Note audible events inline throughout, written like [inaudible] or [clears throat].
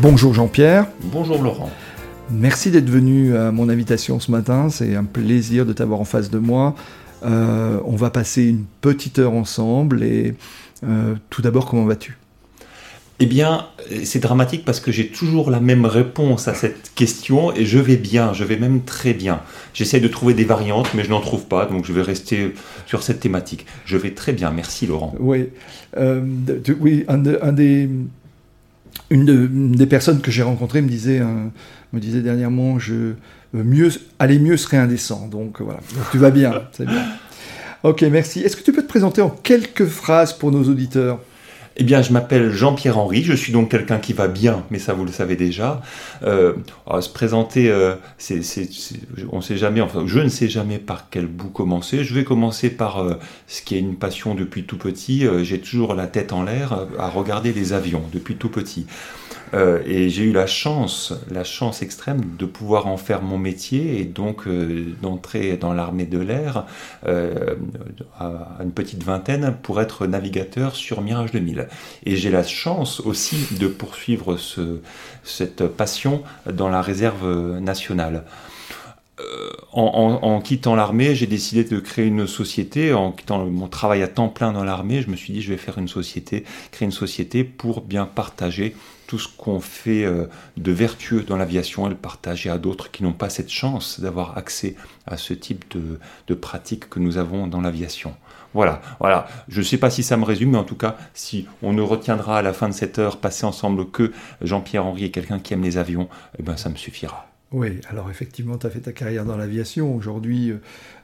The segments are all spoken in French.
Bonjour Jean-Pierre. Bonjour Laurent. Merci d'être venu à mon invitation ce matin. C'est un plaisir de t'avoir en face de moi. Euh, on va passer une petite heure ensemble et euh, tout d'abord, comment vas-tu? Eh bien, c'est dramatique parce que j'ai toujours la même réponse à cette question et je vais bien, je vais même très bien. J'essaie de trouver des variantes, mais je n'en trouve pas, donc je vais rester sur cette thématique. Je vais très bien, merci Laurent. Oui, euh, oui un, des, une, des personnes que j'ai rencontrées me disait, disait dernièrement, je, mieux, aller mieux serait indécent. Donc voilà, tu vas bien, c'est bien. Ok, merci. Est-ce que tu peux te présenter en quelques phrases pour nos auditeurs? Eh bien, je m'appelle Jean-Pierre Henry, je suis donc quelqu'un qui va bien, mais ça vous le savez déjà. Euh, se présenter, euh, on sait jamais, enfin, je ne sais jamais par quel bout commencer. Je vais commencer par euh, ce qui est une passion depuis tout petit. Euh, j'ai toujours la tête en l'air à regarder les avions depuis tout petit. Euh, et j'ai eu la chance, la chance extrême de pouvoir en faire mon métier et donc euh, d'entrer dans l'armée de l'air euh, à une petite vingtaine pour être navigateur sur Mirage 2000. Et j'ai la chance aussi de poursuivre ce, cette passion dans la réserve nationale. En, en, quittant l'armée, j'ai décidé de créer une société. En quittant mon travail à temps plein dans l'armée, je me suis dit je vais faire une société, créer une société pour bien partager tout ce qu'on fait euh, de vertueux dans l'aviation et le partager à d'autres qui n'ont pas cette chance d'avoir accès à ce type de, de pratiques que nous avons dans l'aviation. Voilà, voilà. Je ne sais pas si ça me résume, mais en tout cas, si on ne retiendra à la fin de cette heure passée ensemble que Jean-Pierre Henry est quelqu'un qui aime les avions, eh ben ça me suffira. Oui, alors effectivement, tu as fait ta carrière dans l'aviation. Aujourd'hui, euh,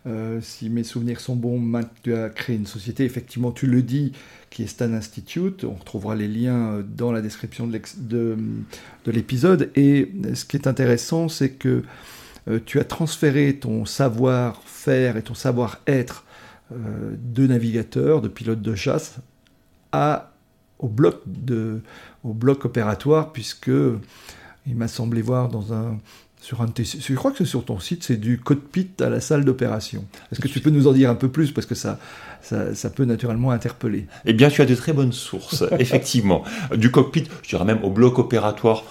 euh, si mes souvenirs sont bons, tu as créé une société, effectivement, tu le dis, qui est Stan Institute. On retrouvera les liens euh, dans la description de l'épisode. Et ce qui est intéressant, c'est que tu as transféré ton savoir-faire et ton savoir-être de navigateur, de pilote de chasse, au, bloc de, au bloc opératoire, puisque il m'a semblé voir dans un sur un je crois que sur ton site, c'est du cockpit à la salle d'opération. Est-ce que tu peux nous en dire un peu plus? Parce que ça, ça, peut naturellement interpeller. Eh bien, tu as de très bonnes sources, [laughs] effectivement. Du cockpit, je dirais même au bloc opératoire,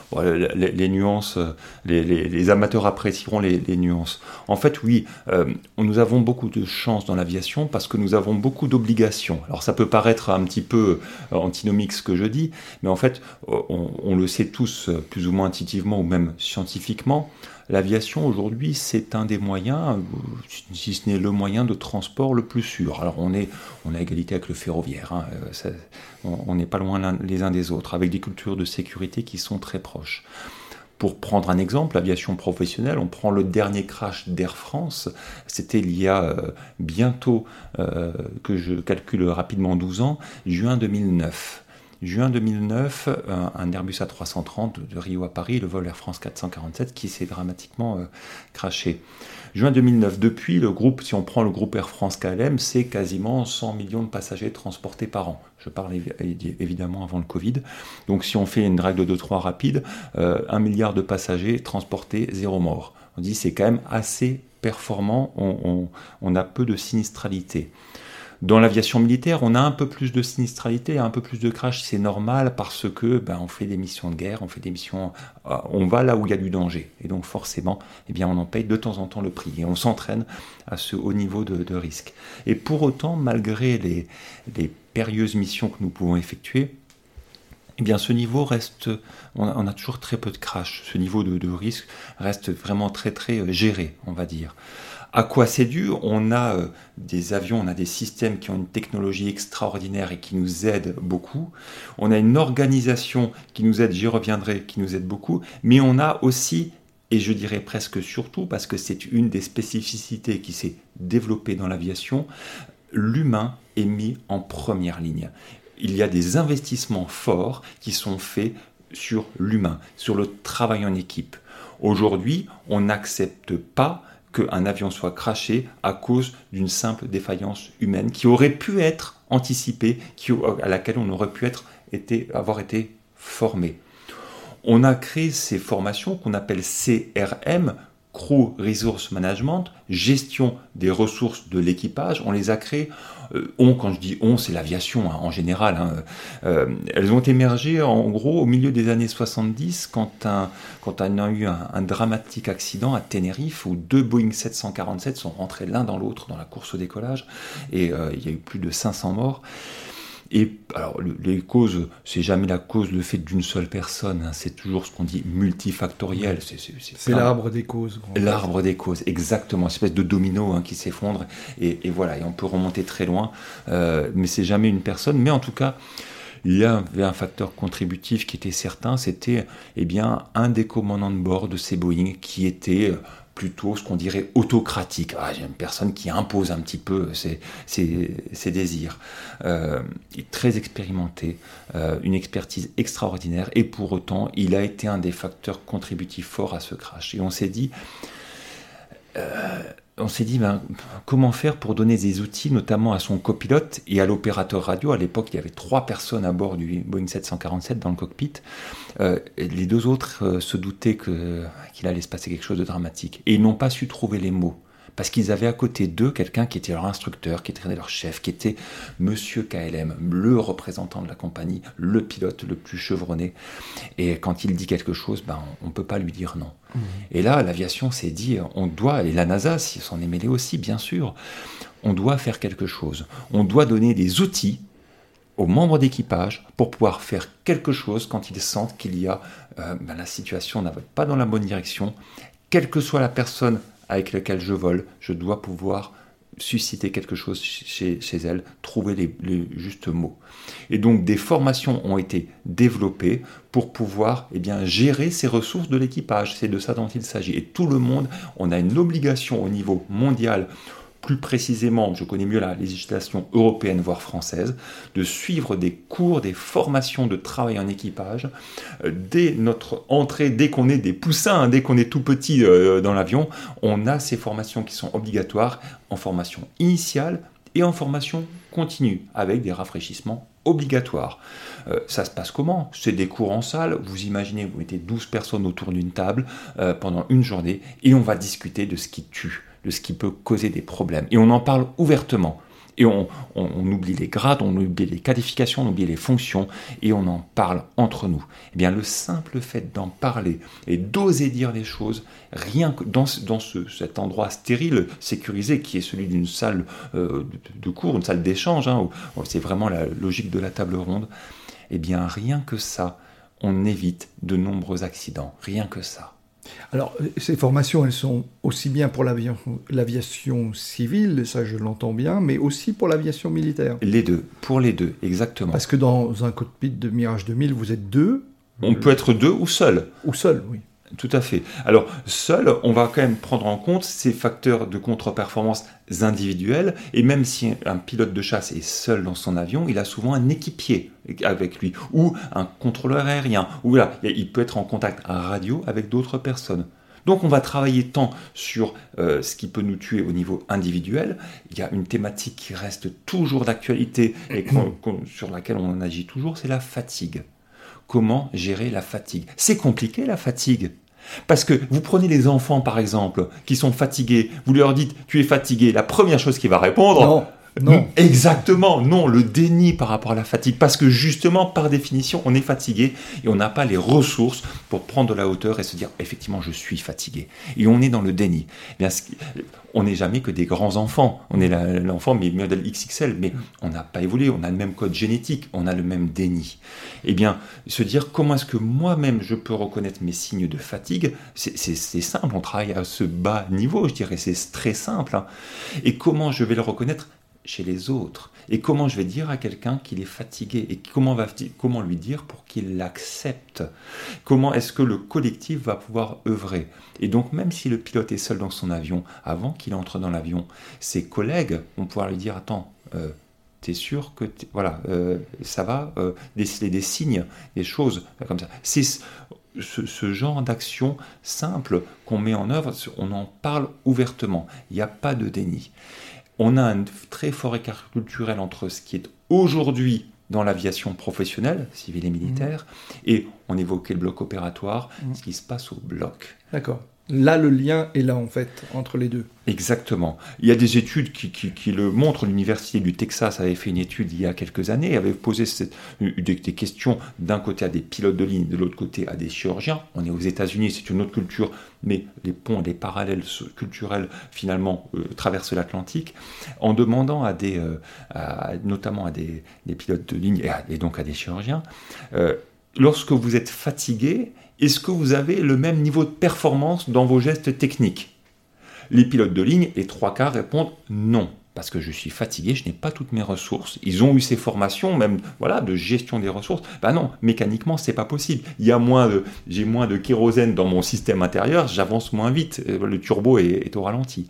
les, nuances, les, amateurs apprécieront les, nuances. En fait, oui, euh, nous avons beaucoup de chance dans l'aviation parce que nous avons beaucoup d'obligations. Alors, ça peut paraître un petit peu euh, antinomique ce que je dis, mais en fait, on, on le sait tous, plus ou moins intuitivement ou même scientifiquement, L'aviation aujourd'hui, c'est un des moyens, si ce n'est le moyen de transport le plus sûr. Alors on est, on a égalité avec le ferroviaire, hein, euh, on n'est pas loin les uns des autres, avec des cultures de sécurité qui sont très proches. Pour prendre un exemple, l'aviation professionnelle, on prend le dernier crash d'Air France, c'était il y a euh, bientôt, euh, que je calcule rapidement 12 ans, juin 2009. Juin 2009, un, Airbus A330 de Rio à Paris, le vol Air France 447, qui s'est dramatiquement euh, craché. Juin 2009, depuis le groupe, si on prend le groupe Air France KLM, c'est quasiment 100 millions de passagers transportés par an. Je parle évidemment avant le Covid. Donc si on fait une règle de 2-3 rapide, euh, 1 milliard de passagers transportés, zéro mort. On dit c'est quand même assez performant, on a peu de sinistralité. Dans l'aviation militaire, on a un peu plus de sinistralité, un peu plus de crash, c'est normal parce que ben, on fait des missions de guerre, on fait des missions, euh, on va là où il y a du danger, et donc forcément, eh bien, on en paye de temps en temps le prix, et on s'entraîne à ce haut niveau de, risque. Et pour autant, malgré les, périlleuses missions que nous pouvons effectuer, eh bien, ce niveau reste, on a, toujours très peu de crash. Ce niveau de, de risque reste vraiment très très euh, géré, on va dire. À quoi c'est dû On a euh, des avions, on a des systèmes qui ont une technologie extraordinaire et qui nous aident beaucoup. On a une organisation qui nous aide, j'y reviendrai, qui nous aide beaucoup. Mais on a aussi, et je dirais presque surtout, parce que c'est une des spécificités qui s'est développée dans l'aviation, l'humain est mis en première ligne. il y a des investissements forts qui sont faits sur l'humain, sur le travail en équipe. Aujourd'hui, on n'accepte pas qu'un avion soit craché à cause d'une simple défaillance humaine qui aurait pu être anticipée, à laquelle on aurait pu être, avoir été formé. On a créé ces formations qu'on appelle CRM, Crew Resource Management, gestion des ressources de l'équipage. On les a créées. Euh, on, quand je dis on, c'est l'aviation hein, en général. Hein. Euh, elles ont émergé en gros au milieu des années 70 quand, un, quand on a eu un, dramatique accident à Tenerife où deux Boeing 747 sont rentrés l'un dans l'autre dans la course au décollage et euh, il y a eu plus de 500 morts. Et alors, les causes, c'est jamais la cause, le fait d'une seule personne. Hein. c'est toujours ce qu'on dit multifactoriel. C'est l'arbre des causes. L'arbre des causes, exactement. Une espèce de domino hein, qui s'effondre. Et, voilà, et on peut remonter très loin. Euh, mais c'est jamais une personne. Mais en tout cas, il y avait un facteur contributif qui était certain. C'était eh bien un des commandants de bord de ces Boeing qui était euh, plutôt ce qu'on dirait autocratique. Ah, une personne qui impose un petit peu ses, désirs. Euh, très expérimenté, euh, une expertise extraordinaire, et pour autant, il a été un des facteurs contributifs forts à ce crash. Et on s'est dit, euh, on s'est dit ben, comment faire pour donner des outils, notamment à son copilote et à l'opérateur radio? À l'époque, il y avait trois personnes à bord du Boeing 747 dans le cockpit. Euh, les deux autres euh, se doutaient qu'il allait se passer quelque chose de dramatique. Et ils n'ont pas su trouver les mots parce qu'ils avaient à côté d'eux quelqu'un qui était leur instructeur, qui était leur chef, qui était Monsieur KLM, le représentant de la compagnie, le pilote le plus chevronné. Et quand il dit quelque chose, ben, on ne peut pas lui dire non. Mmh. Et là, l'aviation s'est dit, on doit, et la NASA s'en est mêlée aussi, bien sûr, on doit faire quelque chose. On doit donner des outils aux membres d'équipage pour pouvoir faire quelque chose quand ils sentent qu'il y a euh, ben, la situation n'a pas dans la bonne direction, quelle que soit la personne avec lequel je vole, je dois pouvoir susciter quelque chose chez, elle, trouver les, justes mots. Et donc des formations ont été développées pour pouvoir eh gérer ces ressources de l'équipage. C'est de ça dont il s'agit. Et tout le monde, on a une obligation au niveau mondial plus précisément, je connais mieux la législation européenne, voire française, de suivre des cours, des formations de travail en équipage euh, dès notre entrée, dès qu'on est des poussins, hein, dès qu'on est tout petit euh, dans l'avion, on a ces formations qui sont obligatoires en formation initiale et en formation continue, avec des rafraîchissements obligatoires. Euh, ça se passe comment? C'est des cours en salle, vous imaginez, vous mettez 12 personnes autour d'une table pendant une journée, et on va discuter de ce qui tue de ce qui peut causer des problèmes. Et on en parle ouvertement. Et on, oublie les grades, on oublie les qualifications, on oublie les fonctions, et on en parle entre nous. Eh bien, le simple fait d'en parler et d'oser dire les choses, rien que dans, dans cet endroit stérile, sécurisé, qui est celui d'une salle euh, de, cours, une salle d'échange, hein, c'est vraiment la logique de la table ronde, eh bien, rien que ça, on évite de nombreux accidents. Rien que ça. Alors, ces formations, elles sont aussi bien pour l'aviation civile, ça je l'entends bien, mais aussi pour l'aviation militaire. Les deux, pour les deux, exactement. Parce que dans un cockpit de Mirage 2000, vous êtes deux. On peut être deux ou seul. Ou seul, oui. Tout à fait. Alors, seul, on va quand même prendre en compte ces facteurs de contre-performance individuels, et même si un pilote de chasse est seul dans son avion, il a souvent un équipier avec lui, ou un contrôleur aérien, ou là, il peut être en contact à radio avec d'autres personnes. Donc on va travailler tant sur euh, ce qui peut nous tuer au niveau individuel, il y a une thématique qui reste toujours d'actualité et [coughs] sur laquelle on agit toujours, c'est la fatigue. Comment gérer la fatigue? C'est compliqué la fatigue. Parce que vous prenez les enfants, par exemple, qui sont fatigués, vous leur dites tu es fatigué, la première chose qu'il va répondre. Non. Exactement, non, le déni par rapport à la fatigue. Parce que justement, par définition, on est fatigué et on n'a pas les ressources pour prendre de la hauteur et se dire effectivement, je suis fatigué. Et on est dans le déni. Eh bien, on n'est jamais que des grands enfants. On est l'enfant, mais modèle XXL, mais on n'a pas évolué, on a le même code génétique, on a le même déni. Eh bien, se dire comment est-ce que moi-même je peux reconnaître mes signes de fatigue, c'est simple, on travaille à ce bas niveau, je dirais, c'est très simple. Hein. Et comment je vais le reconnaître chez les autres Et comment je vais dire à quelqu'un qu'il est fatigué? Et comment, va, comment lui dire pour qu'il l'accepte? Comment est-ce que le collectif va pouvoir œuvrer? Et donc même si le pilote est seul dans son avion, avant qu'il entre dans l'avion, ses collègues vont pouvoir lui dire, attends, euh, tu es sûr que voilà, euh, ça va euh, déceler des signes, des choses comme ça. C'est ce, genre d'action simple qu'on met en œuvre, on en parle ouvertement. Il n'y a pas de déni. On a un très fort écart culturel entre ce qui est aujourd'hui dans l'aviation professionnelle, civile et militaire, mmh. et on évoquait le bloc opératoire, mmh. ce qui se passe au bloc. D'accord. Là, le lien est là, en fait, entre les deux. Exactement. Il y a des études qui, le montrent. L'Université du Texas avait fait une étude il y a quelques années, avait posé des, questions d'un côté à des pilotes de ligne, de l'autre côté à des chirurgiens. On est aux États-Unis, c'est une autre culture, mais les ponts, les parallèles culturels, finalement, euh, traversent l'Atlantique, en demandant à des, euh, notamment à des, pilotes de ligne et, donc à des chirurgiens, euh, lorsque vous êtes fatigué, est-ce que vous avez le même niveau de performance dans vos gestes techniques? Les pilotes de ligne, les trois quarts répondent non. Parce que je suis fatigué, je n'ai pas toutes mes ressources. Ils ont eu ces formations, même voilà, de gestion des ressources. Ben non, mécaniquement, c'est pas possible. J'ai moins de kérosène dans mon système intérieur, j'avance moins vite. Le turbo est au ralenti.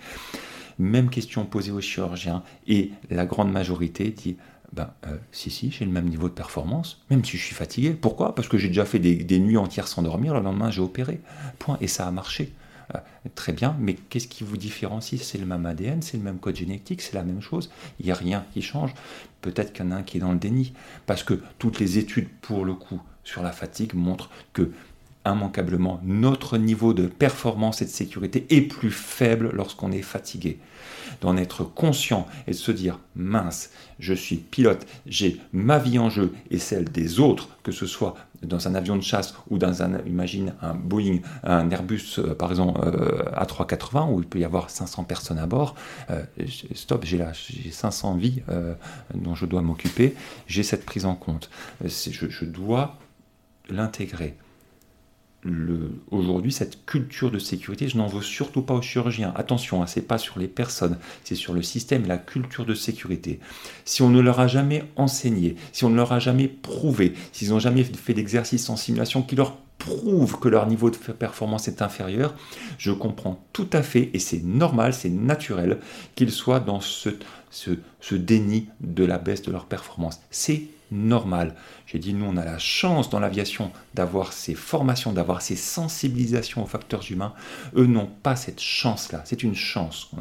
Même question posée aux chirurgiens, et la grande majorité dit ben, euh, si, si, j'ai le même niveau de performance, même si je suis fatigué. Pourquoi? Parce que j'ai déjà fait des, nuits entières sans dormir, le lendemain j'ai opéré. Point. Et ça a marché. Euh, très bien, mais qu'est-ce qui vous différencie? C'est le même ADN, c'est le même code génétique, c'est la même chose. Il n'y a rien qui change. Peut-être qu'il y en a un qui est dans le déni. Parce que toutes les études, pour le coup, sur la fatigue montrent que immanquablement, notre niveau de performance et de sécurité est plus faible lorsqu'on est fatigué d'en être conscient et de se dire mince, je suis pilote, j'ai ma vie en jeu et celle des autres, que ce soit dans un avion de chasse ou dans un, imagine un Boeing, un Airbus euh, par exemple euh, A380 où il peut y avoir 500 personnes à bord, euh, stop, j'ai là, j'ai 500 vies dont je dois m'occuper, j'ai cette prise en compte. je dois l'intégrer aujourd'hui cette culture de sécurité, je n'en veux surtout pas aux chirurgiens. Attention, hein, ce n'est pas sur les personnes, c'est sur le système la culture de sécurité. Si on ne leur a jamais enseigné, si on ne leur a jamais prouvé, s'ils n'ont jamais fait d'exercice en simulation qui leur prouve que leur niveau de performance est inférieur, je comprends tout à fait, et c'est normal, c'est naturel, qu'ils soient dans ce, ce, ce déni de la baisse de leur performance. C'est normal. J'ai dit, nous, on a la chance dans l'aviation d'avoir ces formations, d'avoir ces sensibilisations aux facteurs humains. Eux n'ont pas cette chance-là. C'est une chance.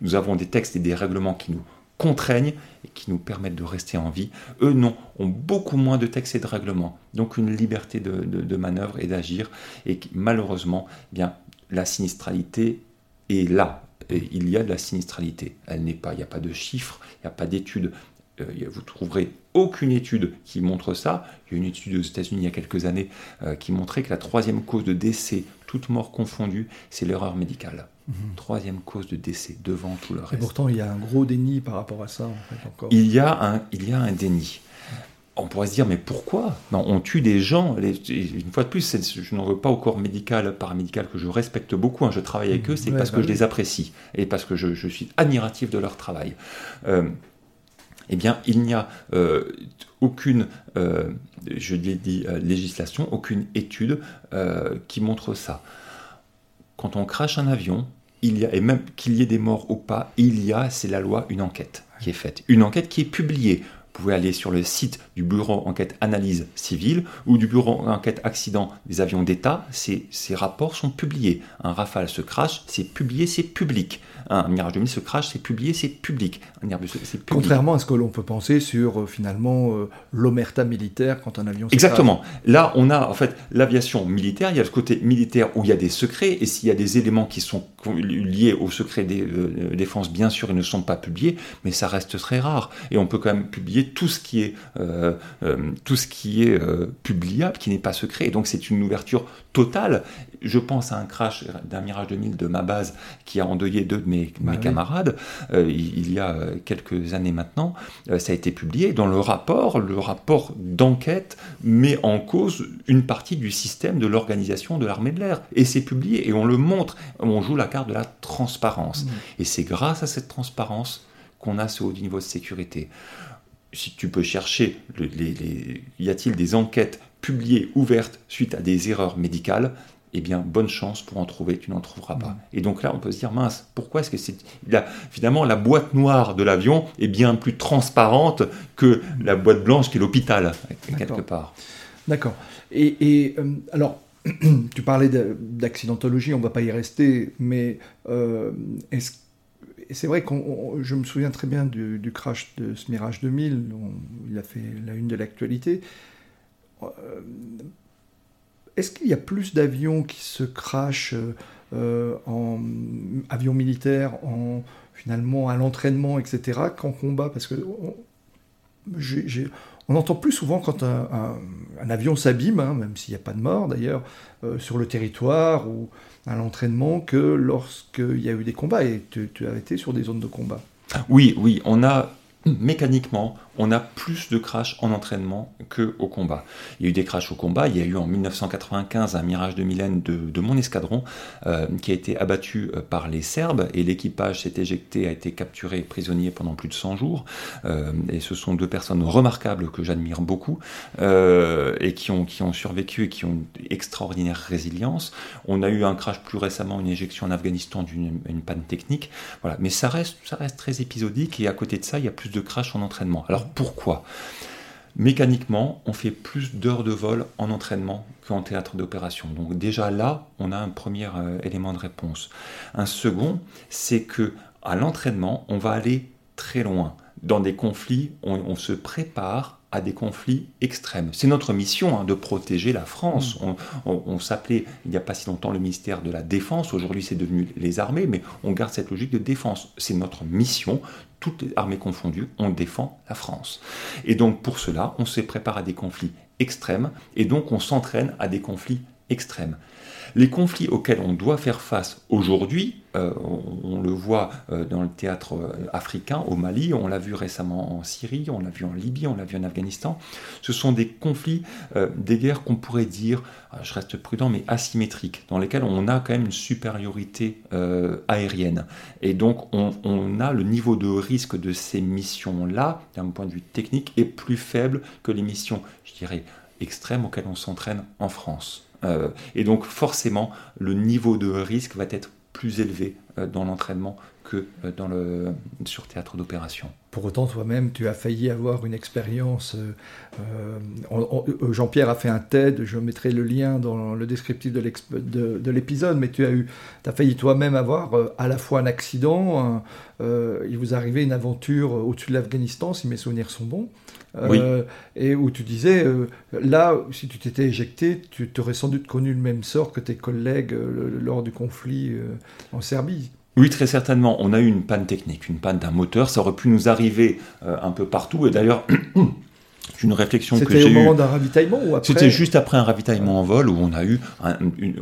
Nous avons des textes et des règlements qui nous contraignent et qui nous permettent de rester en vie. Eux, non, ont beaucoup moins de textes et de règlements. Donc une liberté de, manœuvre et d'agir. Et malheureusement, eh bien, la sinistralité est là. Et il y a de la sinistralité. Elle n'est pas, il n'y a pas de chiffres, il n'y a pas d'études euh, vous trouverez aucune étude qui montre ça. Il y a une étude aux États-Unis il y a quelques années euh, qui montrait que la troisième cause de décès, toute mort confondue, c'est l'erreur médicale. Mhm. Troisième cause de décès devant tout le reste. Et pourtant, il y a un gros déni par rapport à ça, Il y a un, il y a un déni. On pourrait se dire, mais pourquoi? Non, On tue des gens. une fois de plus, je n'en veux pas au corps médical, paramédical, que je respecte beaucoup. Hein, je travaille avec eux, c'est parce que bah je les apprécie et parce que je, suis admiratif de leur travail. Euh, eh bien, il n'y a euh, aucune, euh, je l'ai dit, euh, législation, aucune étude qui montre ça. Quand on crache un avion, il y a, et même qu'il y ait des morts ou pas, il y a, c'est la loi, une enquête qui est faite. Une enquête qui est publiée. Vous pouvez aller sur le site du bureau enquête analyse civile ou du bureau enquête accident des avions d'État. Ces, ces rapports sont publiés. Un Rafale se crache, c'est publié, c'est public un Mirage 2000 se crash, c'est publié, c'est public. Un Airbus, c'est Contrairement à ce que l'on peut penser sur euh, finalement euh, l'omerta militaire quand un avion se Exactement. Là, on a en fait l'aviation militaire, il y a le côté militaire où il y a des secrets, et s'il y a des éléments qui sont liés au secret des euh, défenses, bien sûr, ils ne sont pas publiés, mais ça reste très rare. Et on peut quand même publier tout ce qui est, tout ce qui est publiable, qui n'est pas secret. Et donc c'est une ouverture totale. Je pense à un crash d'un Mirage 2000 de ma base qui a endeuillé deux de mes, bah camarades euh, il y a euh, quelques années maintenant. Euh, ça a été publié dans le rapport. Le rapport d'enquête met en cause une partie du système de l'organisation de l'armée de l'air. Et c'est publié et on le montre. On joue la carte de la transparence. Mmh. Et c'est grâce à cette transparence qu'on a ce haut niveau de sécurité. Si tu peux chercher, les, y a-t-il des enquêtes publiées, ouvertes, suite à des erreurs médicales eh bien, bonne chance pour en trouver, tu n'en trouveras pas. Et donc là, on peut se dire, mince, pourquoi est-ce que c'est... finalement, la boîte noire de l'avion est bien plus transparente que la boîte blanche qui est l'hôpital, quelque part. D'accord. Et, euh, alors, [clears throat] tu parlais d'accidentologie, on ne va pas y rester, mais euh, c'est vrai que je me souviens très bien du, crash de ce Mirage 2000, il a fait la une de l'actualité. Euh, est-ce qu'il y a plus d'avions qui se crachent euh, en avion militaire, en, finalement à l'entraînement, etc., qu'en combat? Parce que on entend plus souvent quand un, avion s'abîme, hein, même s'il n'y a pas de mort d'ailleurs, euh, sur le territoire ou à l'entraînement, que lorsqu'il y a eu des combats. Et tu, tu as été sur des zones de combat. Oui, oui, on a mécaniquement, on a plus de crashs en entraînement qu'au combat. Il y a eu des crashs au combat, il y a eu en 1995 un Mirage de Mylène de, mon escadron euh, qui a été abattu euh, par les Serbes et l'équipage s'est éjecté, a été capturé prisonnier pendant plus de 100 jours. Euh, et ce sont deux personnes remarquables que j'admire beaucoup et qui ont, survécu et qui ont une extraordinaire résilience. On a eu un crash plus récemment, une éjection en Afghanistan d'une panne technique. Mais ça reste, très épisodique et à côté de ça, il y a plus de crash en entraînement. Pourquoi? Mécaniquement, on fait plus d'heures de vol en entraînement qu'en théâtre d'opération. Donc déjà là, on a un premier euh, élément de réponse. Un second, c'est que à l'entraînement, on va aller très loin. Dans des conflits, on se prépare à des conflits extrêmes. C'est notre mission hein, de protéger la France. Mm. On, s'appelait il n'y a pas si longtemps le ministère de la Défense, aujourd'hui c'est devenu les armées, mais on garde cette logique de défense. C'est notre mission, toutes les armées confondues, on défend la France. Et donc pour cela, on se prépare à des conflits extrêmes, et donc on s'entraîne à des conflits extrêmes. Les conflits auxquels on doit faire face aujourd'hui, euh, on, le voit euh, dans le théâtre euh, africain, au Mali, on l'a vu récemment en Syrie, on l'a vu en Libye, on l'a vu en Afghanistan, ce sont des conflits, des guerres qu'on pourrait dire, je reste prudent, mais asymétriques, dans lesquels on a quand même une supériorité aérienne. Et donc on, on, a le niveau de risque de ces missions-là, d'un point de vue technique, est plus faible que les missions, je dirais, extrêmes auxquelles on s'entraîne en France. Euh, et donc forcément, le niveau de risque va être plus élevé euh, dans l'entraînement que euh, dans le, sur théâtre d'opération. Pour autant, toi-même, tu as failli avoir une expérience. Jean-Pierre a fait un TED, je mettrai le lien dans le descriptif de l'épisode, mais tu as, eu, as failli toi-même avoir à la fois un accident, il vous arrivait une aventure au-dessus de l'Afghanistan, si mes souvenirs sont bons, euh, et où tu disais, euh, là, si tu t'étais éjecté, tu aurais sans doute connu le même sort que tes collègues euh, lors du conflit en Serbie. Oui, très certainement. On a eu une panne technique, une panne d'un moteur. Ça aurait pu nous arriver un peu partout. Et d'ailleurs, [coughs] une réflexion que j'ai C'était au moment d'un ravitaillement ou après? C'était juste après un ravitaillement en vol où on a eu,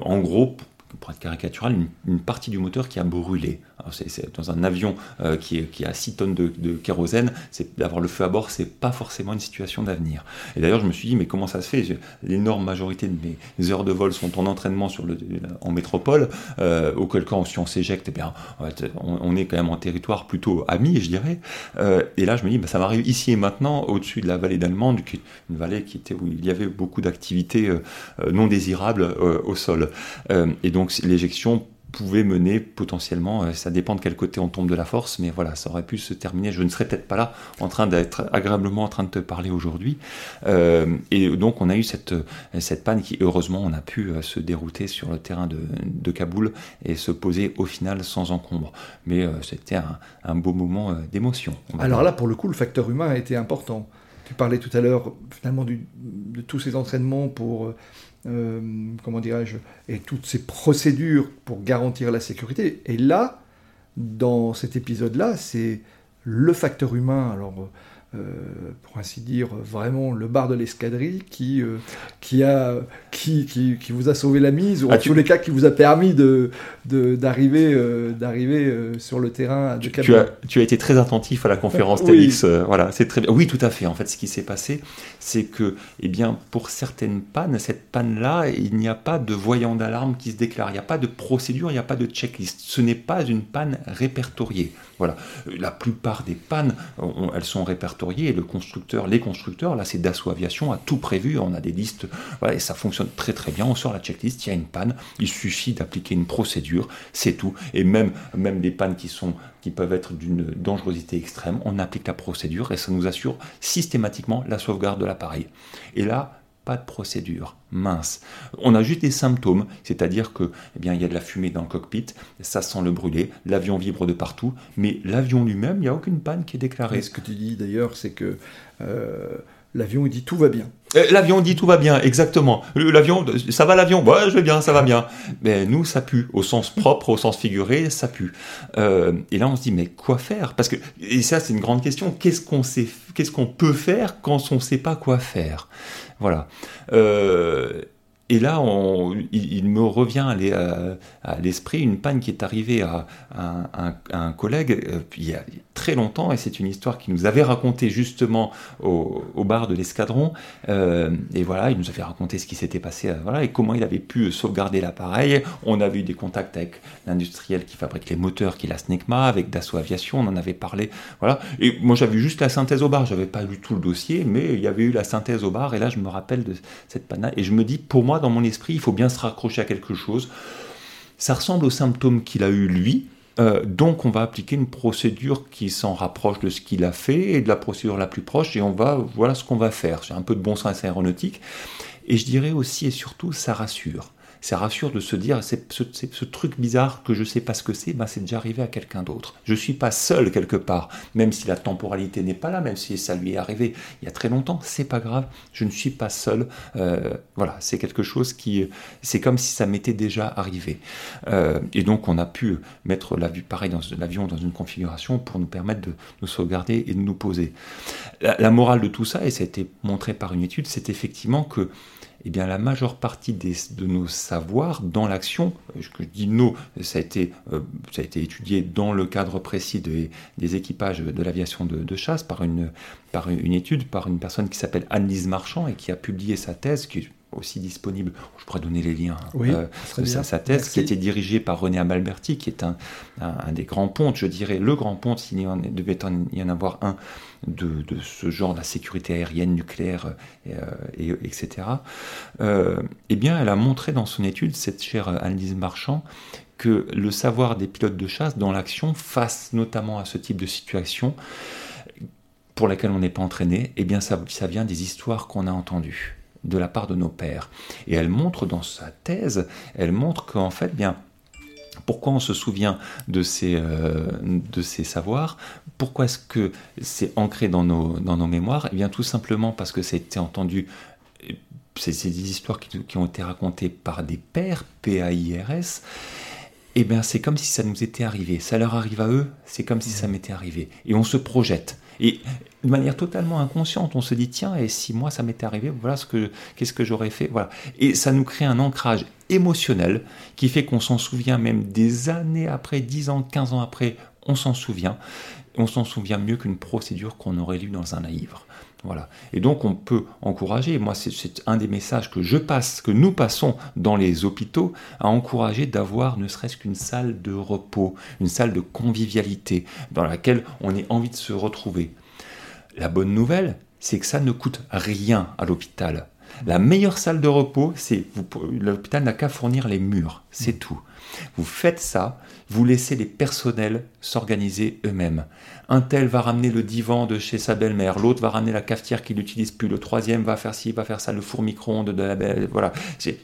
en gros, pour être caricatural, une, partie du moteur qui a brûlé. C'est dans un avion euh, qui, est, qui, a 6 tonnes de, kérosène, d'avoir le feu à bord, c'est pas forcément une situation d'avenir. Et d'ailleurs, je me suis dit, mais comment ça se fait? L'énorme majorité de mes heures de vol sont en entraînement sur le, en métropole, euh, auquel cas, si on s'éjecte, eh bien, on, est quand même en territoire plutôt ami, je dirais. Euh, et là, je me dis, bah, ça m'arrive ici et maintenant, au-dessus de la vallée d'Allemande, une vallée qui était, où il y avait beaucoup d'activités non désirables au sol. et donc, l'éjection pouvait mener potentiellement, euh, ça dépend de quel côté on tombe de la force, mais voilà, ça aurait pu se terminer. Je ne serais peut-être pas là en train d'être agréablement en train de te parler aujourd'hui. Euh, et donc on a eu cette, cette panne qui, heureusement, on a pu euh, se dérouter sur le terrain de, de Kaboul et se poser au final sans encombre. Mais c'était un, un, beau moment d'émotion. Alors là, pour le coup, le facteur humain a été important. Tu parlais tout à l'heure finalement du, de tous ces entraînements pour euh, comment dirais-je, et toutes ces procédures pour garantir la sécurité. Et là, dans cet épisode-là, c'est le facteur humain. Alors, pour ainsi dire, vraiment le bar de l'escadrille qui, euh, qui, a, qui, qui, qui, vous a sauvé la mise, ou ah, en tous les cas qui vous a permis de, d'arriver, euh, d'arriver sur le terrain de tu, tu, as, tu as été très attentif à la conférence TEDx. voilà, c'est très Oui, tout à fait. En fait, ce qui s'est passé, c'est que, eh bien, pour certaines pannes, cette panne-là, il n'y a pas de voyant d'alarme qui se déclare. Il n'y a pas de procédure, il n'y a pas de checklist. Ce n'est pas une panne répertoriée. Voilà. La plupart des pannes, elles sont répertoriées répertorié et le constructeur, les constructeurs, là c'est Dassault Aviation, a tout prévu, on a des listes, voilà, et ça fonctionne très très bien. On sort la checklist, il y a une panne, il suffit d'appliquer une procédure, c'est tout. Et même, même des pannes qui, sont, qui peuvent être d'une dangerosité extrême, on applique la procédure et ça nous assure systématiquement la sauvegarde de l'appareil. Et là, pas de procédure, mince. On a juste des symptômes, c'est-à-dire que, eh bien, il y a de la fumée dans le cockpit, ça sent le brûler, l'avion vibre de partout, mais l'avion lui-même, il n'y a aucune panne qui est déclarée. ce que tu dis d'ailleurs, c'est que euh, l'avion dit tout va bien. Euh, l'avion dit tout va bien, exactement. L'avion, ça va l'avion? Ouais, je vais bien, ça va bien. Mais nous, ça pue. Au sens propre, au sens figuré, ça pue. Euh, et là, on se dit, mais quoi faire? Parce que, et ça, c'est une grande question. Qu'est-ce qu'on sait, qu'est-ce peut faire quand on ne sait pas quoi faire? Voilà. Euh, et là, il, me revient à l'esprit une panne qui est arrivée à, un, collègue euh, il y a très longtemps, et c'est une histoire qu'il nous avait racontée justement au, bar de l'escadron. Euh, et voilà, il nous avait raconté ce qui s'était passé, euh, et comment il avait pu sauvegarder l'appareil. On avait eu des contacts avec l'industriel qui fabrique les moteurs, qui est la SNECMA, avec Dassault Aviation, on en avait parlé. Voilà. Et moi, j'avais juste la synthèse au bar, j'avais pas lu tout le dossier, mais il y avait eu la synthèse au bar, et là, je me rappelle de cette panne et je me dis, pour moi, dans mon esprit, il faut bien se raccrocher à quelque chose. Ça ressemble aux symptômes qu'il a eu lui, euh, donc on va appliquer une procédure qui s'en rapproche de ce qu'il a fait et de la procédure la plus proche et on va voilà ce qu'on va faire. C'est un peu de bon sens aéronautique et je dirais aussi et surtout ça rassure ça rassure de se dire, ce, truc bizarre que je sais pas ce que c'est, ben c'est déjà arrivé à quelqu'un d'autre. Je suis pas seul quelque part, même si la temporalité n'est pas là, même si ça lui est arrivé il y a très longtemps, c'est pas grave, je ne suis pas seul. Euh, voilà, c'est quelque chose qui, c'est comme si ça m'était déjà arrivé. Euh, et donc on a pu mettre l'avion pareil dans l'avion dans une configuration pour nous permettre de nous sauvegarder et de nous poser. La morale de tout ça, et ça a été montré par une étude, c'est effectivement que eh bien, la majeure partie de nos savoirs dans l'action, euh, je dis nous, ça a, été, euh, ça a été étudié dans le cadre précis des équipages de l'aviation de, chasse par une, étude, par une personne qui s'appelle Annelise Marchand et qui a publié sa thèse, qui aussi disponible, je pourrais donner les liens, oui, euh, sa, thèse, qui a été dirigée par René Amalberti, qui est un, un, des grands pontes, je dirais. Le grand ponte, s'il y en devait y en avoir un, de, ce genre, de la sécurité aérienne, nucléaire, euh, et, etc., euh, eh bien, elle a montré dans son étude, cette chère Annelise Marchand, que le savoir des pilotes de chasse dans l'action, face notamment à ce type de situation, pour laquelle on n'est pas entraîné, eh bien, ça, ça vient des histoires qu'on a entendues de la part de nos pères. Et elle montre dans sa thèse, elle montre qu'en fait, bien, pourquoi on se souvient de ces, euh, de ces savoirs Pourquoi est-ce que c'est ancré dans nos, dans nos mémoires? Eh bien tout simplement parce que c'était entendu, c'est des histoires qui, qui, ont été racontées par des pères, P-A-I-R-S, eh bien c'est comme si ça nous était arrivé. Ça leur arrive à eux, c'est comme si ça m'était arrivé. Et on se projette. Et de manière totalement inconsciente, on se dit tiens, et si moi ça m'était arrivé, voilà ce que qu'est-ce que j'aurais fait, voilà. Et ça nous crée un ancrage émotionnel qui fait qu'on s'en souvient même des années après, 10 ans, 15 ans après, on s'en souvient. On s'en souvient mieux qu'une procédure qu'on aurait lue dans un livre. Voilà. Et donc on peut encourager, moi c'est un des messages que je passe, que nous passons dans les hôpitaux, à encourager d'avoir ne serait-ce qu'une salle de repos, une salle de convivialité dans laquelle on ait envie de se retrouver. La bonne nouvelle, c'est que ça ne coûte rien à l'hôpital. La meilleure salle de repos, c'est l'hôpital n'a qu'à fournir les murs, c'est tout. Vous faites ça, vous laissez les personnels s'organiser eux-mêmes. Un tel va ramener le divan de chez sa belle-mère, l'autre va ramener la cafetière qu'il n'utilise plus, le troisième va faire ci, va faire ça, le four micro-ondes de la belle. Voilà.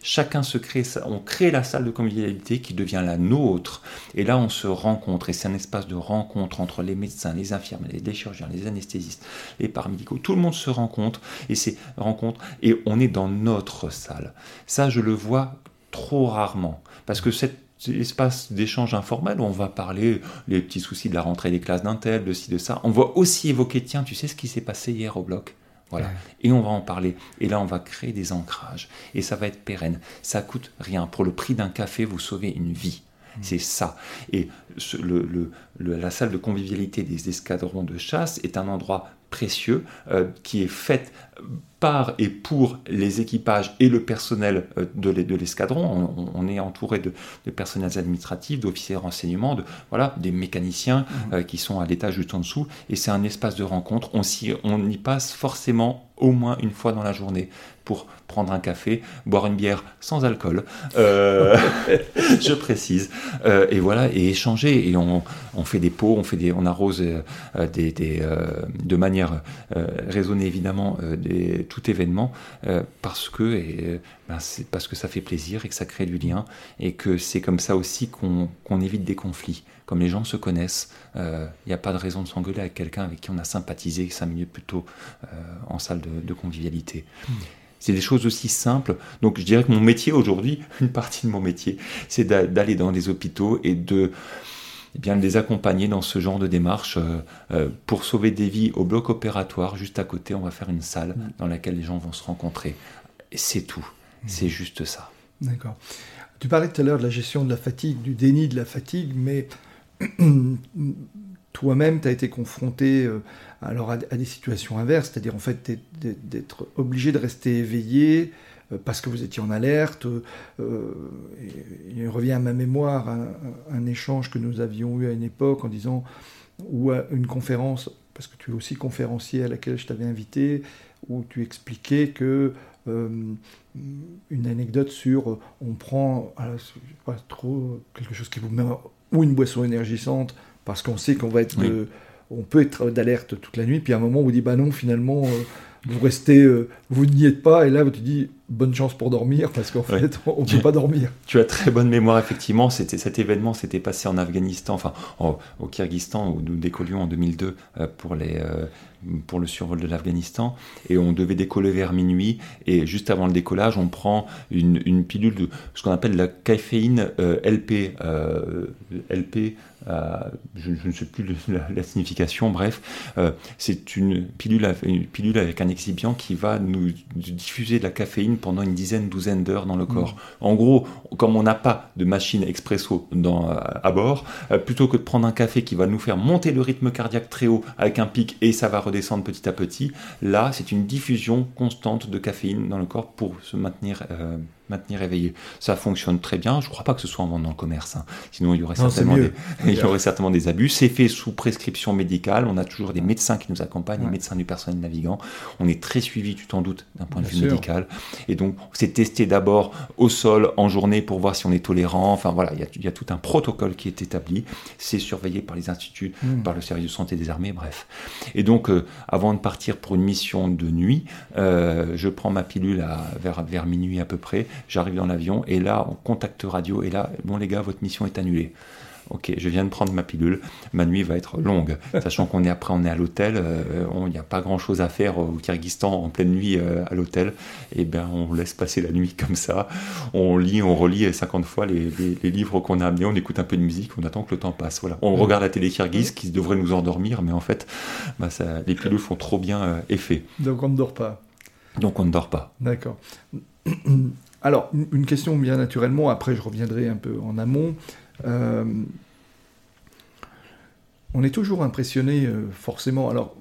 Chacun se crée, on crée la salle de convivialité qui devient la nôtre. Et là, on se rencontre. Et c'est un espace de rencontre entre les médecins, les infirmiers, les chirurgiens, les anesthésistes, les paramédicaux. Tout le monde se rencontre. Et c'est rencontre. Et on est dans notre salle. Ça, je le vois trop rarement. Parce que cet espace d'échange informel où on va parler les petits soucis de la rentrée des classes d'un tel, de ci, de ça. On va aussi évoquer, tiens, tu sais ce qui s'est passé hier au bloc? Voilà. Et on va en parler. Et là, on va créer des ancrages. Et ça va être pérenne. Ça coûte rien. Pour le prix d'un café, vous sauvez une vie. Mmh. C'est ça. Et le, la salle de convivialité des escadrons de chasse est un endroit précieux qui est fait par et pour les équipages et le personnel de l'escadron. On, est entouré de, personnels administratifs, d'officiers de renseignement, de, voilà, des mécaniciens mmh. qui sont à l'étage juste en dessous. Et c'est un espace de rencontre. On, on y passe forcément au moins une fois dans la journée pour prendre un café, boire une bière sans alcool, euh, [laughs] je précise, euh, et voilà, et échanger. Et on, fait des pots, on, fait des, on arrose euh, des, de manière raisonnée évidemment des, tout événement parce que ben, parce que ça fait plaisir et que ça crée du lien et que c'est comme ça aussi qu'on évite des conflits. Comme les gens se connaissent, il n'y a pas de raison de s'engueuler avec quelqu'un avec qui on a sympathisé cinq minutes plus tôt en salle de, convivialité. Hmm. C'est des choses aussi simples. Donc je dirais que mon métier aujourd'hui, [laughs] une partie de mon métier, c'est d'aller dans les hôpitaux et de eh bien, les accompagner dans ce genre de démarche. Euh, euh, pour sauver des vies au bloc opératoire, juste à côté, on va faire une salle mm. dans laquelle les gens vont se rencontrer. C'est tout. Mm. C'est juste ça. D'accord. Tu parlais tout à l'heure de la gestion de la fatigue, du déni de la fatigue, mais [clears throat] toi-même, tu as été confronté euh, alors à, des situations inverses, c'est-à-dire en fait d'être obligé de rester éveillé euh, parce que vous étiez en alerte. Euh, il revient à ma mémoire un, échange que nous avions eu à une époque en disant, ou à une conférence, parce que tu es aussi conférencier à laquelle je t'avais invité, où tu expliquais que une anecdote sur on prend pas trop quelque chose qui vous met ou une boisson énergisante parce qu'on sait qu'on va être on peut être d'alerte toute la nuit, puis à un moment on vous dit bah non finalement euh, vous restez, euh, vous n'y êtes pas, et là tu dis bonne chance pour dormir parce qu'en fait on ne peut pas dormir. Tu as très bonne mémoire effectivement. C'était cet événement s'était passé en Afghanistan, enfin au Kyrgyzstan où nous décollions en 2002 euh, pour les pour le survol de l'Afghanistan et on devait décoller vers minuit et juste avant le décollage on prend une, une pilule de ce qu'on appelle la caféine LP LP euh, je, ne sais plus la, signification, bref, euh, c'est une pilule, une pilule avec un excipient qui va nous diffuser de la caféine pendant une dizaine, douzaine d'heures dans le corps. Mm. En gros, comme on n'a pas de machine expresso dans, à bord, euh, plutôt que de prendre un café qui va nous faire monter le rythme cardiaque très haut avec un pic et ça va redescendre petit à petit, là, c'est une diffusion constante de caféine dans le corps pour se maintenir maintenir éveillé. Ça fonctionne très bien. Je ne crois pas que ce soit en vente dans le commerce. Hein. Sinon, il y, aurait certainement des, [laughs] il y aurait certainement des abus. C'est fait sous prescription médicale. On a toujours des médecins qui nous accompagnent, des médecins du personnel navigant. On est très suivi, tu t'en doutes, d'un point de vue médical. Et donc, c'est testé d'abord au sol, en journée, pour voir si on est tolérant. Enfin, voilà, il y a, tout un protocole qui est établi. C'est surveillé par les instituts, hmm. par le service de santé des armées, bref. Et donc, euh, avant de partir pour une mission de nuit, euh, je prends ma pilule à, vers, vers minuit à peu près J'arrive dans l'avion et là, on contact radio et là, bon les gars, votre mission est annulée. Ok, je viens de prendre ma pilule, ma nuit va être longue, [laughs] sachant qu'on est après, on est à l'hôtel, euh, il n'y a pas grand chose à faire au Kyrgyzstan en pleine nuit euh, à l'hôtel, et bien on laisse passer la nuit comme ça, on lit, on relit 50 fois les, livres qu'on a amenés, on écoute un peu de musique, on attend que le temps passe, voilà. On regarde la télé kirghize qui devrait nous endormir, mais en fait, bah, ça, les pilules font trop bien euh, effet. Donc on ne dort pas. Donc on ne dort pas. D'accord. [clears throat] Alors, une question bien naturellement, après je reviendrai un peu en amont. Euh, on est toujours impressionné, euh, forcément. Alors,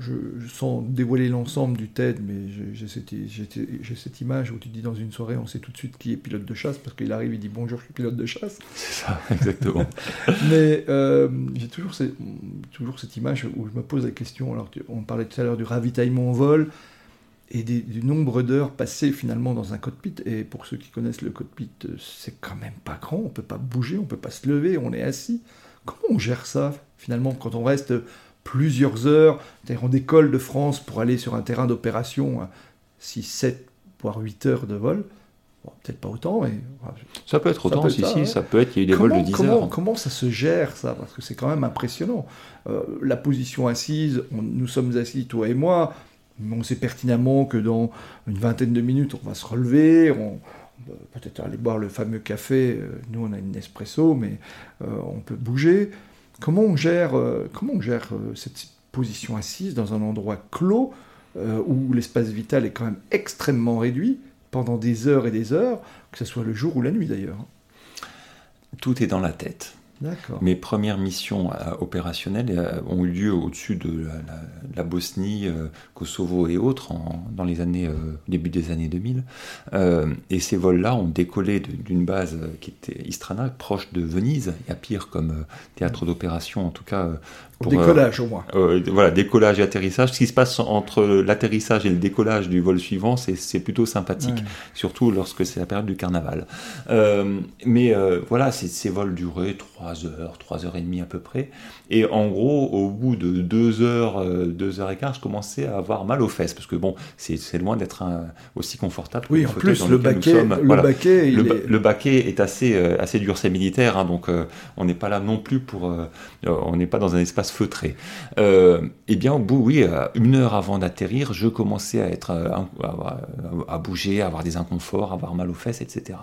je, sens dévoiler l'ensemble du TED, mais j'ai cette, image où tu dis dans une soirée, on sait tout de suite qui est pilote de chasse, parce qu'il arrive, il dit bonjour, je suis pilote de chasse. [laughs] C'est ça, exactement. [laughs] mais euh, j'ai toujours, toujours, cette image où je me pose la question. Alors, on parlait tout à l'heure du ravitaillement en vol et du nombre d'heures passées finalement dans un cockpit. Et pour ceux qui connaissent le cockpit, euh, c'est quand même pas grand, on peut pas bouger, on peut pas se lever, on est assis. Comment on gère ça finalement quand on reste plusieurs heures On décolle de France pour aller sur un terrain d'opération, 6, 7, voire 8 heures de vol? Peut-être pas autant, mais. Ça peut être autant, si, si, ça peut être, il y a eu des vols de 10 comment, heures. Comment ça se gère, ça? Parce que c'est quand même impressionnant. Euh, la position assise, nous sommes assis, toi et moi, on sait pertinemment que dans une vingtaine de minutes, on va se relever, on, peut peut-être aller boire le fameux café. Euh, nous, on a une espresso, mais euh, on peut bouger. Comment on gère, euh, comment on gère cette position assise dans un endroit clos où l'espace vital est quand même extrêmement réduit pendant des heures et des heures, que ce soit le jour ou la nuit d'ailleurs? Tout est dans la tête Mes premières missions euh, opérationnelles euh, ont eu lieu au-dessus de la, Bosnie, euh, Kosovo et autres dans les années début des années 2000. et ces vols-là ont décollé d'une base qui était Istrana, proche de Venise. Il y a pire comme théâtre d'opération, en tout cas pour, décollage au moins. voilà, décollage et atterrissage. Ce qui se passe entre l'atterrissage et le décollage du vol suivant, c'est plutôt sympathique, surtout lorsque c'est la période du carnaval. mais voilà, ces vols duraient 3 heures, 3 heures et demie à peu près. Et en gros, au bout de 2 heures, 2 heures et quart, je commençais à avoir mal aux fesses, parce que bon, c'est loin d'être aussi confortable. Oui, en plus, le baquet, le, baquet, le, baquet est assez, assez dur, c'est militaire, hein, donc on n'est pas là non plus pour... on n'est pas dans un espace feutré. Euh, eh bien, au bout, oui, une heure avant d'atterrir, je commençais à être à, bouger, à avoir des inconforts, à avoir mal aux fesses, etc.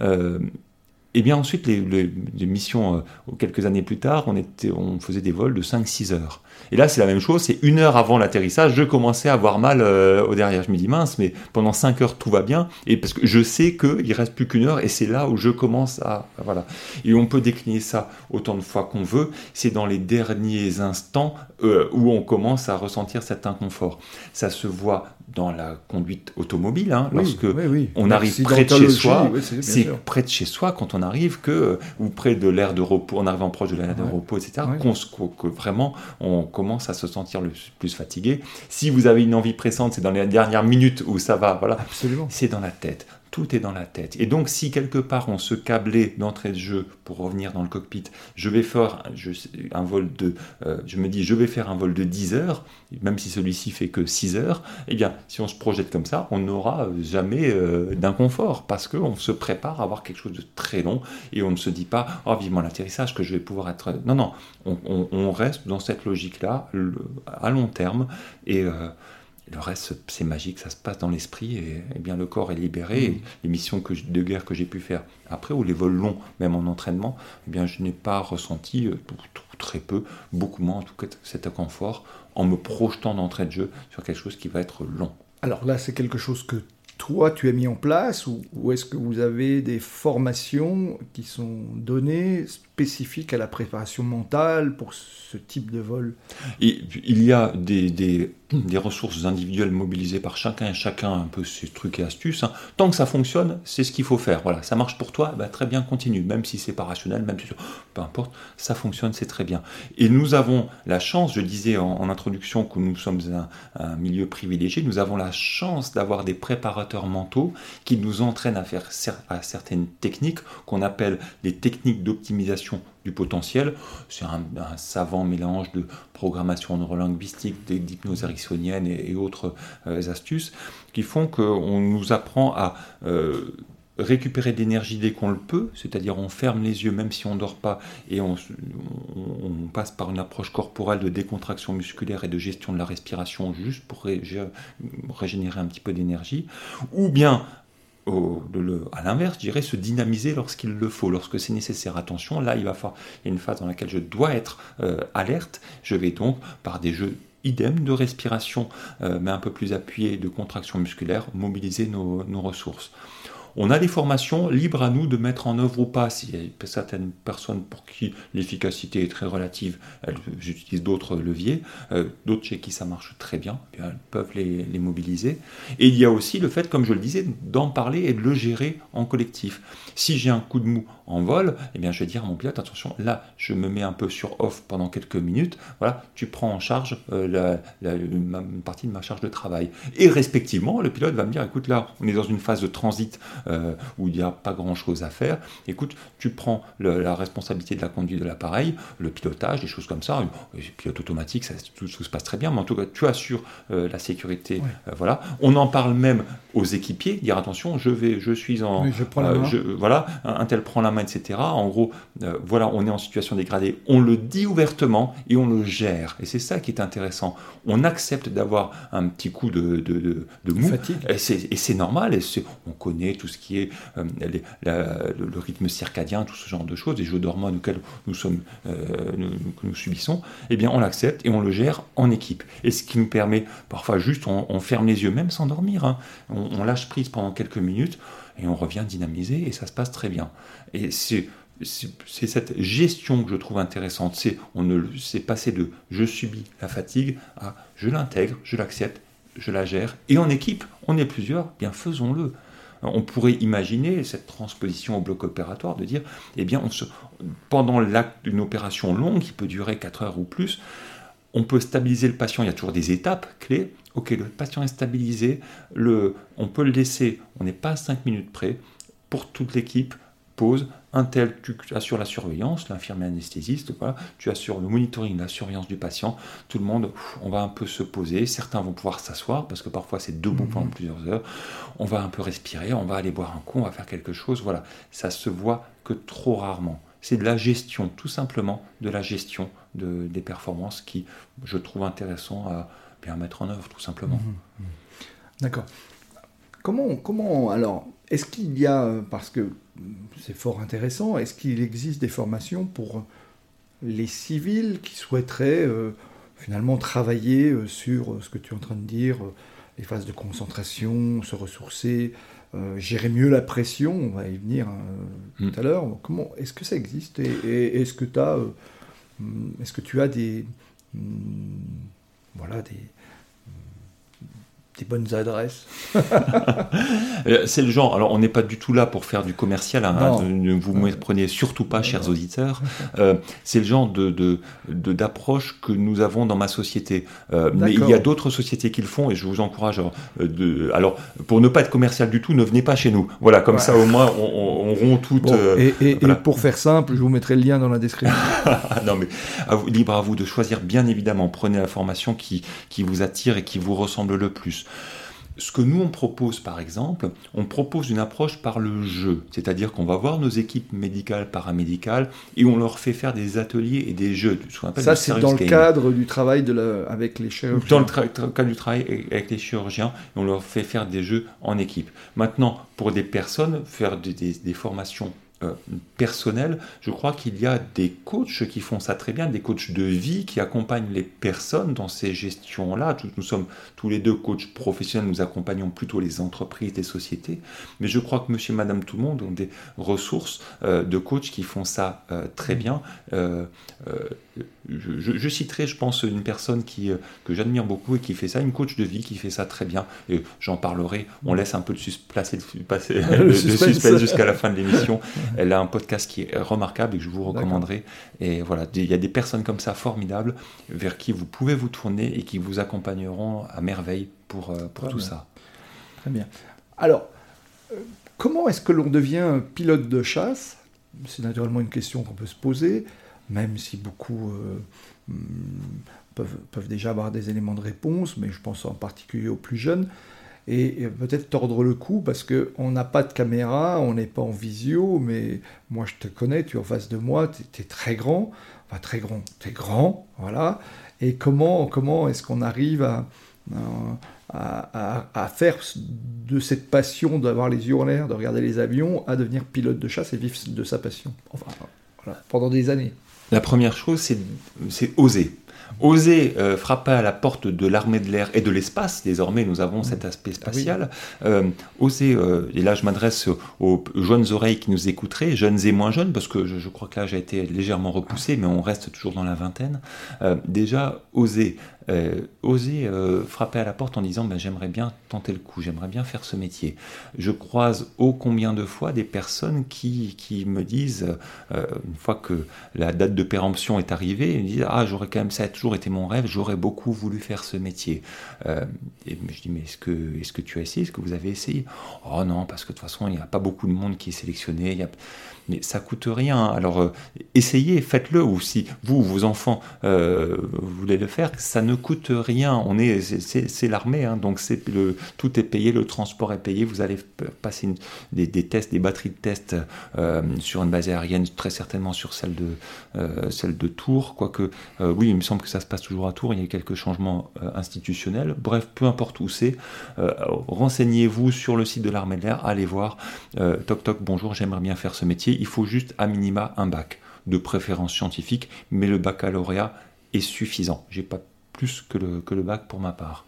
Euh, et bien ensuite, les, missions, euh, quelques années plus tard, on, faisait des vols de 5-6 heures. Et là, c'est la même chose, c'est une heure avant l'atterrissage, je commençais à avoir mal euh, au derrière. Je me dis, mince, mais pendant 5 heures, tout va bien. Et parce que je sais qu'il reste plus qu'une heure, et c'est là où je commence à... Voilà. Et on peut décliner ça autant de fois qu'on veut. C'est dans les derniers instants euh, où on commence à ressentir cet inconfort. Ça se voit dans la conduite automobile, hein, lorsque on arrive près de chez soi, c'est près de chez soi quand on arrive que ou près de l'air de repos, en arrivant proche de l'air de repos, etc. que vraiment on commence à se sentir le plus fatigué. Si vous avez une envie pressante, c'est dans les dernières minutes où ça va, voilà. C'est dans la tête tout est dans la tête. Et donc, si quelque part on se câblait d'entrée de jeu pour revenir dans le cockpit, je vais faire un vol de, euh, je me dis, je vais faire un vol de 10 heures, même si celui-ci fait que 6 heures, eh bien, si on se projette comme ça, on n'aura jamais euh, d'inconfort parce qu'on se prépare à avoir quelque chose de très long et on ne se dit pas, oh, vivement l'atterrissage que je vais pouvoir être. Non, non, on, reste dans cette logique-là à long terme et. Euh, le reste, c'est magique, ça se passe dans l'esprit et, bien le corps est libéré. Mm. les missions que, de guerre que j'ai pu faire après, ou les vols longs, même en entraînement, eh bien, je n'ai pas ressenti, euh, très peu, beaucoup moins en tout cas, cet inconfort en me projetant d'entrée de jeu sur quelque chose qui va être long. Alors là, c'est quelque chose que toi, tu as mis en place ou, ou est-ce que vous avez des formations qui sont données spécifiques à la préparation mentale pour ce type de vol Il y a des, ressources individuelles mobilisées par chacun et chacun, un peu ces trucs et astuces. Hein. Tant que ça fonctionne, c'est ce qu'il faut faire. Voilà, ça marche pour toi, bah, très bien, continue. Même si c'est pas rationnel, même si peu importe, ça fonctionne, c'est très bien. Et nous avons la chance, je disais en, introduction que nous sommes un, milieu privilégié, nous avons la chance d'avoir des préparateurs mentaux qui nous entraînent à faire certaines techniques qu'on appelle des techniques d'optimisation du potentiel. C'est un, savant mélange de programmation neurolinguistique, d'hypnose ericksonienne et, autres euh, astuces qui font qu'on nous apprend à euh, récupérer de l'énergie dès qu'on le peut, c'est-à-dire on ferme les yeux même si on ne dort pas et on, passe par une approche corporelle de décontraction musculaire et de gestion de la respiration juste pour régénérer un petit peu d'énergie, ou bien à l'inverse, je dirais se dynamiser lorsqu'il le faut, lorsque c'est nécessaire. Attention, là, il va falloir, y une phase dans laquelle je dois être euh, alerte. Je vais donc, par des jeux idem de respiration, euh, mais un peu plus appuyés, de contraction musculaire, mobiliser nos ressources. On a des formations libres à nous de mettre en œuvre ou pas. A certaines personnes pour qui l'efficacité est très relative, elles utilisent d'autres leviers. Euh, d'autres chez qui ça marche très bien, eh elles peuvent les, mobiliser. Et il y a aussi le fait, comme je le disais, d'en parler et de le gérer en collectif. Si j'ai un coup de mou en vol, eh bien, je vais dire à mon pilote, attention, là, je me mets un peu sur off pendant quelques minutes. Voilà, tu prends en charge euh, la, une partie de ma charge de travail. Et respectivement, le pilote va me dire, écoute, là, on est dans une phase de transit euh, où il n'y a pas grand-chose à faire. Écoute, tu prends la responsabilité de la conduite de l'appareil, le pilotage, des choses comme ça. Le pilote automatique, ça, tout, se passe très bien, mais en tout cas, tu assures euh, la sécurité. Euh, voilà. On en parle même aux équipiers, dire attention, je vais, je suis en, je prends la main. Voilà, un tel prend la main, etc. En gros, voilà, on est en situation dégradée. On le dit ouvertement et on le gère. Et c'est ça qui est intéressant. On accepte d'avoir un petit coup de, de, de, mou. Et c'est normal. Et on connaît tout ce qui est euh, le, rythme circadien, tout ce genre de choses, des jeux d'hormones auxquels nous sommes, euh, que nous subissons, eh bien on l'accepte et on le gère en équipe. Et ce qui nous permet, parfois juste, on, ferme les yeux, même sans dormir, hein. on, lâche prise pendant quelques minutes et on revient dynamiser et ça se passe très bien. Et c'est cette gestion que je trouve intéressante. C'est on ne c'est passé de je subis la fatigue à je l'intègre, je l'accepte, je la gère. Et en équipe, on est plusieurs, bien faisons-le. On pourrait imaginer cette transposition au bloc opératoire de dire, eh bien, pendant l'acte d'une opération longue qui peut durer 4 heures ou plus, on peut stabiliser le patient. Il y a toujours des étapes clés. Ok, le patient est stabilisé, le, on peut le laisser, on n'est pas à 5 minutes près. Pour toute l'équipe, pause, un tel, tu assures la surveillance, l'infirmier anesthésiste, voilà, tu assures le monitoring, la surveillance du patient, tout le monde, on va un peu se poser, certains vont pouvoir s'asseoir, parce que parfois c'est debout pendant mhm. plusieurs heures, on va un peu respirer, on va aller boire un coup, on va faire quelque chose, voilà, ça se voit que trop rarement. C'est de la gestion, tout simplement, de la gestion de, des performances qui, je trouve intéressant à bien mettre en œuvre, tout simplement. Mhm. Mhm. D'accord. Comment, comment, alors, est-ce qu'il y a, parce que c'est fort intéressant. Est-ce qu'il existe des formations pour les civils qui souhaiteraient euh, finalement travailler euh, sur ce que tu es en train de dire, euh, les phases de concentration, se ressourcer, gérer mieux la pression, on va y venir hein, tout mm. à l'heure. Comment est-ce que ça existe et, est-ce que tu as, est-ce que tu as des voilà des des bonnes adresses. [laughs] Euh, c'est le genre, alors on n'est pas du tout là pour faire du commercial, hein, ne vous prenez surtout pas, chers auditeurs. [laughs] Euh, c'est le genre de, d'approche que nous avons dans ma société. Euh, mais il y a d'autres sociétés qui le font et je vous encourage. de, alors, pour ne pas être commercial du tout, ne venez pas chez nous. Voilà, comme ça au moins on, on, rompt tout. et, pour faire simple, je vous mettrai le lien dans la description. [laughs] non, mais libre à vous de choisir, bien évidemment. Prenez la formation qui, qui vous attire et qui vous ressemble le plus. Ce que nous on propose par exemple, on propose une approche par le jeu, c'est-à-dire qu'on va voir nos équipes médicales, paramédicales, et on leur fait faire des ateliers et des jeux. Ça c'est dans le cadre du travail de avec les chirurgiens. Dans le cadre du travail avec les chirurgiens, on leur fait faire des jeux en équipe. Maintenant, pour des personnes, faire des formations euh, personnel, je crois qu'il y a des coachs qui font ça très bien, des coachs de vie qui accompagnent les personnes dans ces gestions-là. Nous sommes tous les deux coachs professionnels, nous accompagnons plutôt les entreprises, les sociétés, mais je crois que monsieur, madame, tout le monde ont des ressources euh, de coachs qui font ça euh, très bien. Je, citerai, je pense, une personne qui, que j'admire beaucoup et qui fait ça, une coach de vie qui fait ça très bien. Et j'en parlerai. On laisse un peu de placer le [laughs] suspense jusqu'à la fin de l'émission. [laughs] Elle a un podcast qui est remarquable et que je vous recommanderai. Et voilà, il y a des personnes comme ça formidables vers qui vous pouvez vous tourner et qui vous accompagneront à merveille pour, euh, pour tout ça. Très bien. Alors, euh, comment est-ce que l'on devient pilote de chasse? C'est naturellement une question qu'on peut se poser, même si beaucoup euh, hmm, peuvent, peuvent, déjà avoir des éléments de réponse, mais je pense en particulier aux plus jeunes et peut-être tordre le cou parce qu'on n'a pas de caméra, on n'est pas en visio, mais moi je te connais, tu es en face de moi, tu es, très grand, enfin très grand, tu es grand, voilà. Et comment, comment est-ce qu'on arrive à, à, à, faire de cette passion d'avoir les yeux en l'air, de regarder les avions, à devenir pilote de chasse et vivre de sa passion? Enfin, voilà, pendant des années La première chose, c'est oser. Oser euh, frapper à la porte de l'armée de l'air et de l'espace, désormais nous avons cet aspect ah spatial, euh, oser, euh, et là je m'adresse aux jeunes oreilles qui nous écouteraient, jeunes et moins jeunes, parce que je, crois que l'âge a été légèrement repoussé, mais on reste toujours dans la vingtaine, déjà oser euh, oser euh, frapper à la porte en disant ben, j'aimerais bien tenter le coup, j'aimerais bien faire ce métier. Je croise ô combien de fois des personnes qui, qui me disent, euh, une fois que la date de péremption est arrivée, ils me disent ah j'aurais quand même ça a toujours été mon rêve, j'aurais beaucoup voulu faire ce métier. et je dis mais est-ce que, est-ce que tu as essayé, est-ce que vous avez essayé? Oh non parce que de toute façon il n'y a pas beaucoup de monde qui est sélectionné. Il y a mais ça coûte rien. Alors euh, essayez, faites-le, ou si vous, vos enfants, euh, voulez le faire, ça ne coûte rien. On est, c'est l'armée, hein, donc c'est le, tout est payé, le transport est payé. Vous allez passer des, tests, des batteries de tests euh, sur une base aérienne, très certainement sur celle de celle de Tours, quoique oui, il me semble que ça se passe toujours à Tours. Il y a quelques changements institutionnels. Bref, peu importe où c'est, renseignez-vous sur le site de l'armée de l'air, allez voir. toc toc, bonjour, j'aimerais bien faire ce métier il faut juste à minima un bac, de préférence scientifique, mais le baccalauréat est suffisant. J'ai pas plus que le, que le bac pour ma part.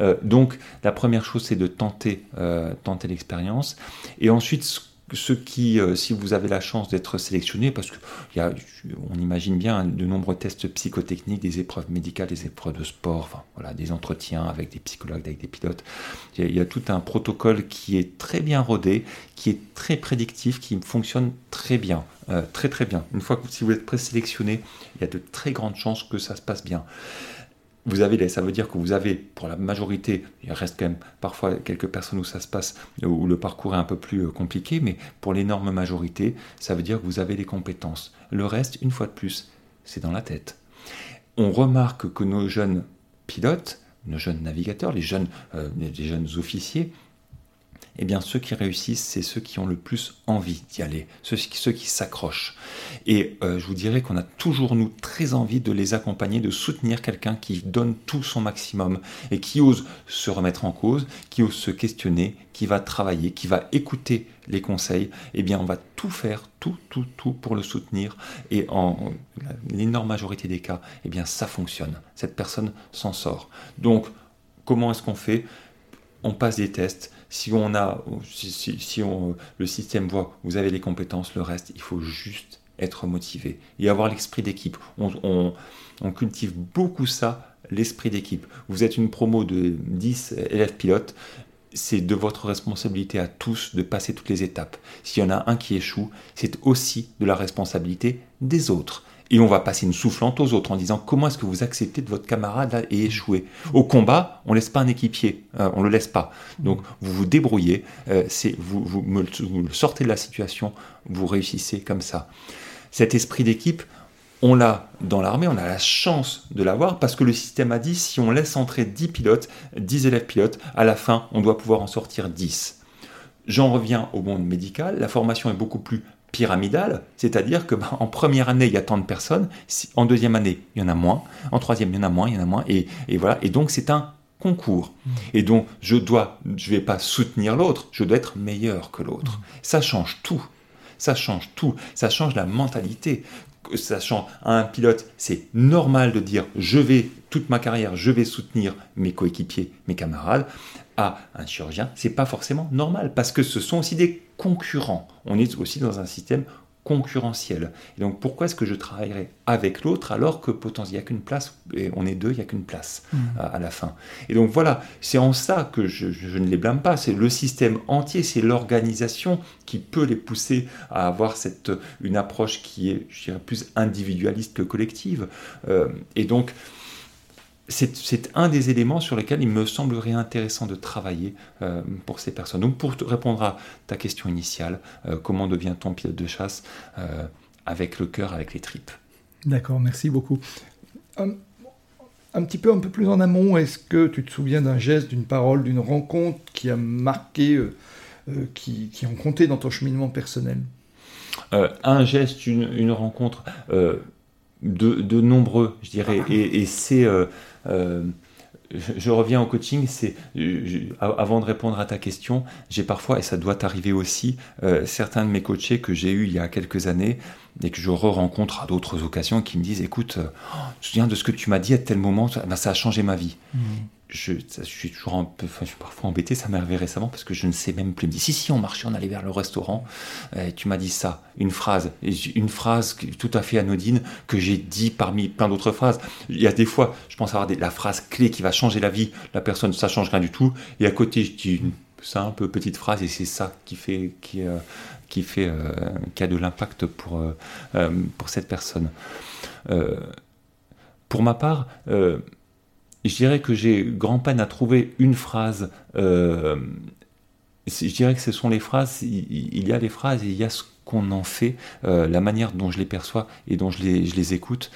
Euh, donc la première chose c'est de tenter, euh, tenter l'expérience. Et ensuite ceux qui, euh, si vous avez la chance d'être sélectionné, parce qu'on imagine bien de nombreux tests psychotechniques, des épreuves médicales, des épreuves de sport, voilà, des entretiens avec des psychologues, avec des pilotes. Il y, a, tout un protocole qui est très bien rodé, qui est très prédictif, qui fonctionne très bien, euh, très très bien. Une fois que si vous êtes présélectionné, il y a de très grandes chances que ça se passe bien vous avez, ça veut dire que vous avez, pour la majorité, il reste quand même parfois quelques personnes où ça se passe, où le parcours est un peu plus euh, compliqué, mais pour l'énorme majorité, ça veut dire que vous avez les compétences. Le reste, une fois de plus, c'est dans la tête. On remarque que nos jeunes pilotes, nos jeunes navigateurs, les jeunes, euh, les jeunes officiers, eh bien ceux qui réussissent, c'est ceux qui ont le plus envie d'y aller, ceux, ceux qui s'accrochent. Et euh, je vous dirais qu'on a toujours, nous, très envie de les accompagner, de soutenir quelqu'un qui donne tout son maximum et qui ose se remettre en cause, qui ose se questionner, qui va travailler, qui va écouter les conseils. Eh bien, on va tout faire, tout, tout, tout pour le soutenir. Et en l'énorme majorité des cas, eh bien, ça fonctionne. Cette personne s'en sort. Donc, comment est-ce qu'on fait? On passe des tests si on a, si, on, le système voit, vous avez les compétences, le reste, il faut juste être motivé et avoir l'esprit d'équipe. On, cultive beaucoup ça, l'esprit d'équipe. Vous êtes une promo de 10 élèves pilotes, c'est de votre responsabilité à tous de passer toutes les étapes. S'il y en a un qui échoue, c'est aussi de la responsabilité des autres. Et on va passer une soufflante aux autres en disant comment est-ce que vous acceptez de votre camarade et échouer? Au combat, on ne laisse pas un équipier, euh, on ne le laisse pas. Donc vous vous débrouillez, euh, vous, vous, sortez de la situation, vous réussissez comme ça. Cet esprit d'équipe, on l'a dans l'armée, on a la chance de l'avoir parce que le système a dit si on laisse entrer 10 pilotes, 10 élèves pilotes, à la fin, on doit pouvoir en sortir 10. J'en reviens au monde médical, la formation est beaucoup plus pyramidale, c'est-à-dire que bah, en première année, il y a tant de personnes, en deuxième année, il y en a moins, en troisième, il y en a moins, il y en a moins, et, voilà. Et donc, c'est un concours. Mmh. Et donc, je dois, je vais pas soutenir l'autre, je dois être meilleur que l'autre. Mmh. Ça change tout. Ça change tout. Ça change la mentalité. Sachant à un pilote, c'est normal de dire je vais toute ma carrière, je vais soutenir mes coéquipiers, mes camarades à un chirurgien, c'est pas forcément normal parce que ce sont aussi des concurrents. On est aussi dans un système concurrentiel. Et donc pourquoi est-ce que je travaillerai avec l'autre alors que potentiellement il n'y a qu'une place, et on est deux, il n'y a qu'une place mmh. à, la fin? Et donc voilà, c'est en ça que je, ne les blâme pas, c'est le système entier, c'est l'organisation qui peut les pousser à avoir cette, une approche qui est, je dirais, plus individualiste que collective. Euh, et donc c'est un des éléments sur lesquels il me semblerait intéressant de travailler euh, pour ces personnes. Donc pour répondre à ta question initiale, euh, comment devient-on pilote de chasse euh, Avec le cœur, avec les tripes? D'accord, merci beaucoup. Un, petit peu, un peu plus en amont, est-ce que tu te souviens d'un geste, d'une parole, d'une rencontre qui a marqué, qui, qui, ont compté dans ton cheminement personnel? Un geste, une, rencontre... De, nombreux, je dirais. Et, et c'est euh, je, reviens au coaching, c'est avant de répondre à ta question, j'ai parfois, et ça doit arriver aussi, euh, certains de mes coachés que j'ai eu il y a quelques années et que je re-rencontre à d'autres occasions qui me disent écoute, euh, je me souviens de ce que tu m'as dit à tel moment, ça, ben, ça a changé ma vie. Mmh je, suis toujours un peu, enfin, je suis parfois embêté, ça m'est arrivé récemment parce que je ne sais même plus. me dit, si, si, on marchait, on allait vers le restaurant, et tu m'as dit ça, une phrase, une phrase tout à fait anodine que j'ai dit parmi plein d'autres phrases. Il y a des fois, je pense avoir la phrase clé qui va changer la vie, la personne, ça change rien du tout, et à côté, je dis une simple petite phrase, et c'est ça qui fait, qui, euh, fait, euh, qui a de l'impact pour, euh, cette personne. pour ma part, je dirais que j'ai grand peine à trouver une phrase. Je dirais que ce sont les phrases, il, y a les phrases et il y a ce qu'on en fait, la manière dont je les perçois et dont je les écoute.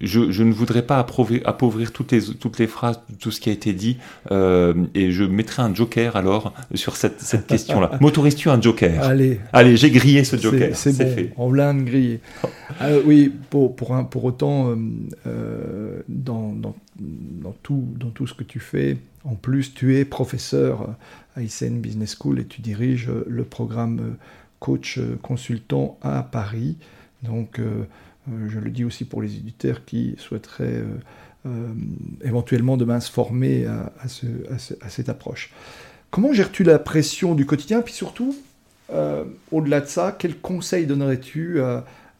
Je, ne voudrais pas appauvrir, toutes, les, toutes les phrases, tout ce qui a été dit, euh, et je mettrai un joker alors sur cette, cette question-là. [laughs] M'autorises-tu un joker? Allez, allez, j'ai grillé ce joker. C'est bon, fait. on l'a grillé. Euh, oui, pour, pour, un, pour autant, euh, dans, dans, dans, tout, dans tout ce que tu fais, en plus, tu es professeur à ICN Business School et tu diriges le programme coach consultant à Paris. Donc, euh, je le dis aussi pour les éditeurs qui souhaiteraient euh, euh, éventuellement demain se former à, cette approche. comment gères-tu la pression du quotidien? Puis surtout, au-delà de ça, quels conseils donnerais-tu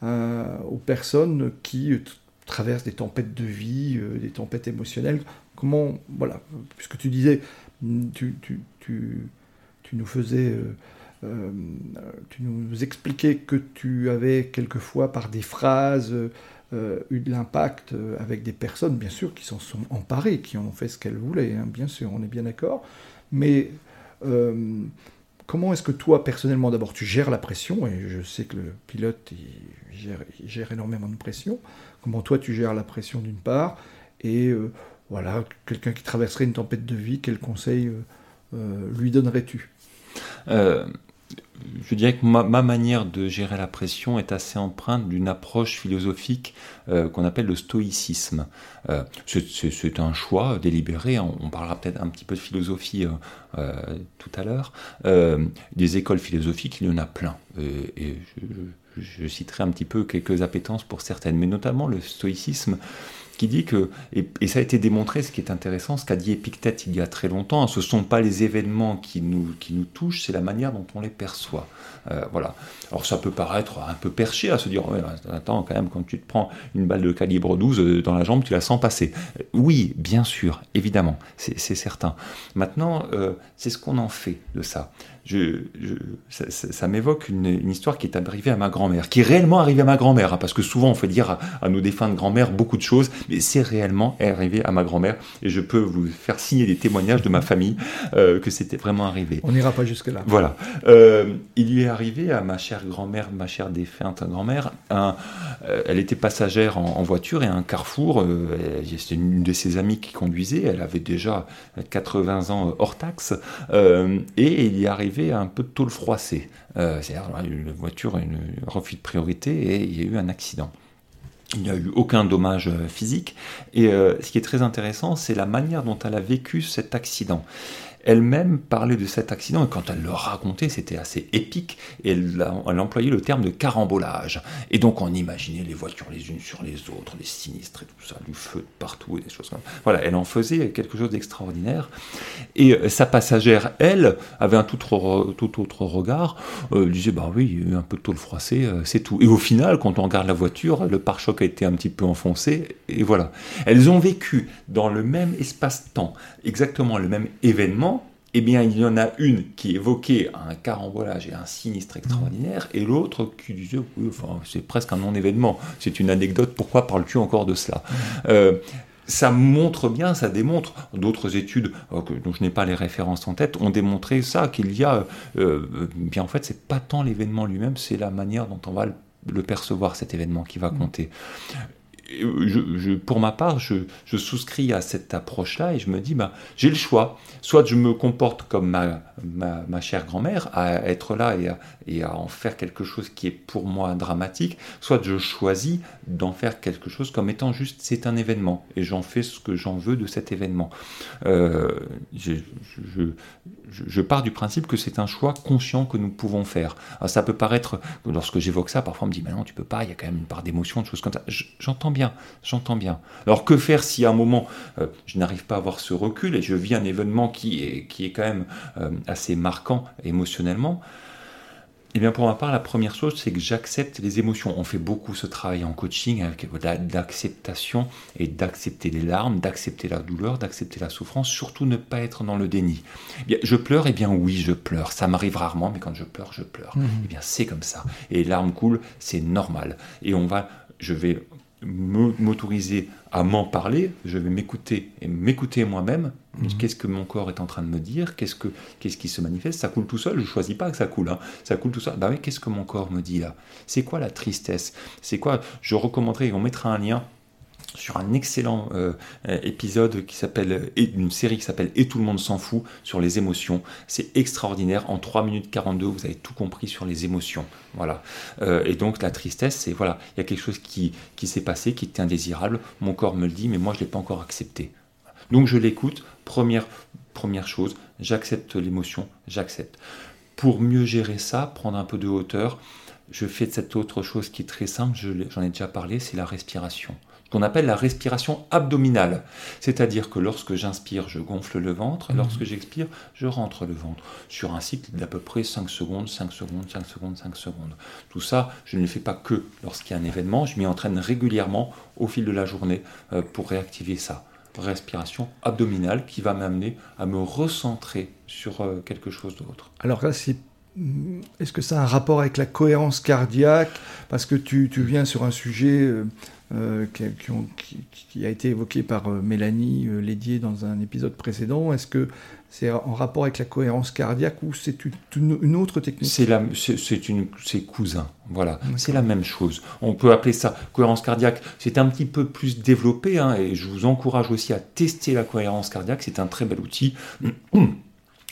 aux personnes qui traversent des tempêtes de vie, des tempêtes émotionnelles? Comment, voilà, puisque tu disais, tu, nous faisais euh, tu nous expliquais que tu avais quelquefois par des phrases euh, eu de l'impact euh, avec des personnes, bien sûr, qui s'en sont emparées, qui ont fait ce qu'elles voulaient, hein, bien sûr, on est bien d'accord. Mais comment est-ce que toi, personnellement, d'abord, tu gères la pression? Et je sais que le pilote, il gère, énormément de pression. Comment toi, tu gères la pression d'une part? Et voilà, quelqu'un qui traverserait une tempête de vie, quel conseil lui donnerais-tu? Je dirais que ma, manière de gérer la pression est assez empreinte d'une approche philosophique euh, qu'on appelle le stoïcisme. Euh, c'est un choix délibéré, on, parlera peut-être un petit peu de philosophie euh, tout à l'heure. des écoles philosophiques, il y en a plein. et je, je, citerai un petit peu quelques appétences pour certaines, mais notamment le stoïcisme qui dit que, et, ça a été démontré, ce qui est intéressant, ce qu'a dit Épictète il y a très longtemps, hein, ce ne sont pas les événements qui nous, qui nous touchent, c'est la manière dont on les perçoit. Euh, voilà. Alors ça peut paraître un peu perché à se dire, attends, quand même, quand tu te prends une balle de calibre 12 euh, dans la jambe, tu la sens passer. Oui, bien sûr, évidemment, c'est certain. Maintenant, euh, c'est ce qu'on en fait de ça je, ça, m'évoque une, histoire qui est arrivée à ma grand-mère, qui est réellement arrivée à ma grand-mère, hein, parce que souvent on fait dire à, nos défuntes grand-mères beaucoup de choses, mais c'est réellement arrivé à ma grand-mère, et je peux vous faire signer des témoignages de ma famille euh, que c'était vraiment arrivé. On n'ira pas jusque-là. Voilà. Euh, il lui est arrivé à ma chère grand-mère, ma chère défunte grand-mère, euh, elle était passagère en, voiture et à un carrefour, c'était une de ses amies qui conduisait, elle avait déjà 80 ans hors taxe, et il y est arrivé un peu de tôle froissée. Euh, c'est-à-dire la voiture a une refus de priorité et il y a eu un accident. Il n'y a eu aucun dommage euh, physique. Et euh, ce qui est très intéressant, c'est la manière dont elle a vécu cet accident elle-même parlait de cet accident et quand elle le racontait, c'était assez épique et elle, employait le terme de carambolage. Et donc on imaginait les voitures les unes sur les autres, les sinistres et tout ça, du feu de partout et des choses comme ça. Voilà, elle en faisait quelque chose d'extraordinaire. Et euh, sa passagère, elle, avait un tout autre, tout autre regard. Euh, elle disait, bah oui, il y a eu un peu de tôle froissée, euh, c'est tout. Et au final, quand on regarde la voiture, le pare-choc a été un petit peu enfoncé et voilà. Elles ont vécu dans le même espace-temps, exactement le même événement eh bien, il y en a une qui évoquait un carambolage et un sinistre extraordinaire, et l'autre qui disait, oui, c'est presque un non-événement, c'est une anecdote, pourquoi parles-tu encore de cela? Euh, ça montre bien, ça démontre, d'autres études euh, dont je n'ai pas les références en tête, ont démontré ça, qu'il y a, euh, bien en fait, c'est pas tant l'événement lui-même, c'est la manière dont on va le percevoir cet événement qui va compter pour ma part, je, souscris à cette approche-là et je me dis, bah, j'ai le choix. Soit je me comporte comme ma, ma, chère grand-mère, à être là et à, et à, en faire quelque chose qui est pour moi dramatique, soit je choisis d'en faire quelque chose comme étant juste c'est un événement et j'en fais ce que j'en veux de cet événement. Euh, je, je, pars du principe que c'est un choix conscient que nous pouvons faire. ça peut paraître, lorsque j'évoque ça, parfois on me dit, mais non, tu peux pas, il y a quand même une part d'émotion, de choses comme ça. J'entends bien, j'entends bien. Alors que faire si à un moment euh, je n'arrive pas à avoir ce recul et je vis un événement qui est, quand même euh, assez marquant émotionnellement? Eh bien, pour ma part, la première chose, c'est que j'accepte les émotions. On fait beaucoup ce travail en coaching avec l'acceptation et d'accepter les larmes, d'accepter la douleur, d'accepter la souffrance, surtout ne pas être dans le déni. Eh bien, je pleure, eh bien oui, je pleure. Ça m'arrive rarement, mais quand je pleure, je pleure. Mmh. Eh bien, c'est comme ça. Et les larmes coulent, c'est normal. Et on va, je vais m'autoriser à m'en parler, je vais m'écouter et m'écouter moi-même. Mhm. Qu'est-ce que mon corps est en train de me dire? Qu'est-ce que qu'est-ce qui se manifeste? Ça coule tout seul? Je choisis pas que ça coule. Hein. Ça coule tout seul. Bah oui, qu'est-ce que mon corps me dit là? C'est quoi la tristesse? C'est quoi? Je recommanderais. On mettra un lien sur un excellent euh, épisode qui s'appelle une série qui s'appelle Et tout le monde s'en fout sur les émotions. C'est extraordinaire. En 3 minutes 42, vous avez tout compris sur les émotions. Voilà. Euh, et donc la tristesse, c'est voilà, il y a quelque chose qui, s'est passé, qui était indésirable. Mon corps me le dit, mais moi je l'ai pas encore accepté. Donc je l'écoute. Première première chose, j'accepte l'émotion, j'accepte. Pour mieux gérer ça, prendre un peu de hauteur, je fais cette autre chose qui est très simple, j'en ai déjà parlé, c'est la respiration qu'on appelle la respiration abdominale. C'est-à-dire que lorsque j'inspire, je gonfle le ventre, Mhm. lorsque j'expire, je rentre le ventre. Sur un cycle d'à peu près 5 secondes, 5 secondes, 5 secondes, 5 secondes. Tout ça, je ne le fais pas que lorsqu'il y a un événement, je m'y entraîne régulièrement au fil de la journée euh, pour réactiver ça. Respiration abdominale qui va m'amener à me recentrer sur euh, quelque chose d'autre. Alors là, c'est est-ce que ça a un rapport avec la cohérence cardiaque? Parce que tu, tu, viens sur un sujet euh, qui, qui, ont, qui, qui, a été évoqué par euh, Mélanie euh, Lédier dans un épisode précédent. Est-ce que c'est en rapport avec la cohérence cardiaque ou c'est une, une, autre technique? C'est cousin, voilà. C'est la même chose. On peut appeler ça cohérence cardiaque. C'est un petit peu plus développé hein, et je vous encourage aussi à tester la cohérence cardiaque. C'est un très bel outil. [clears throat]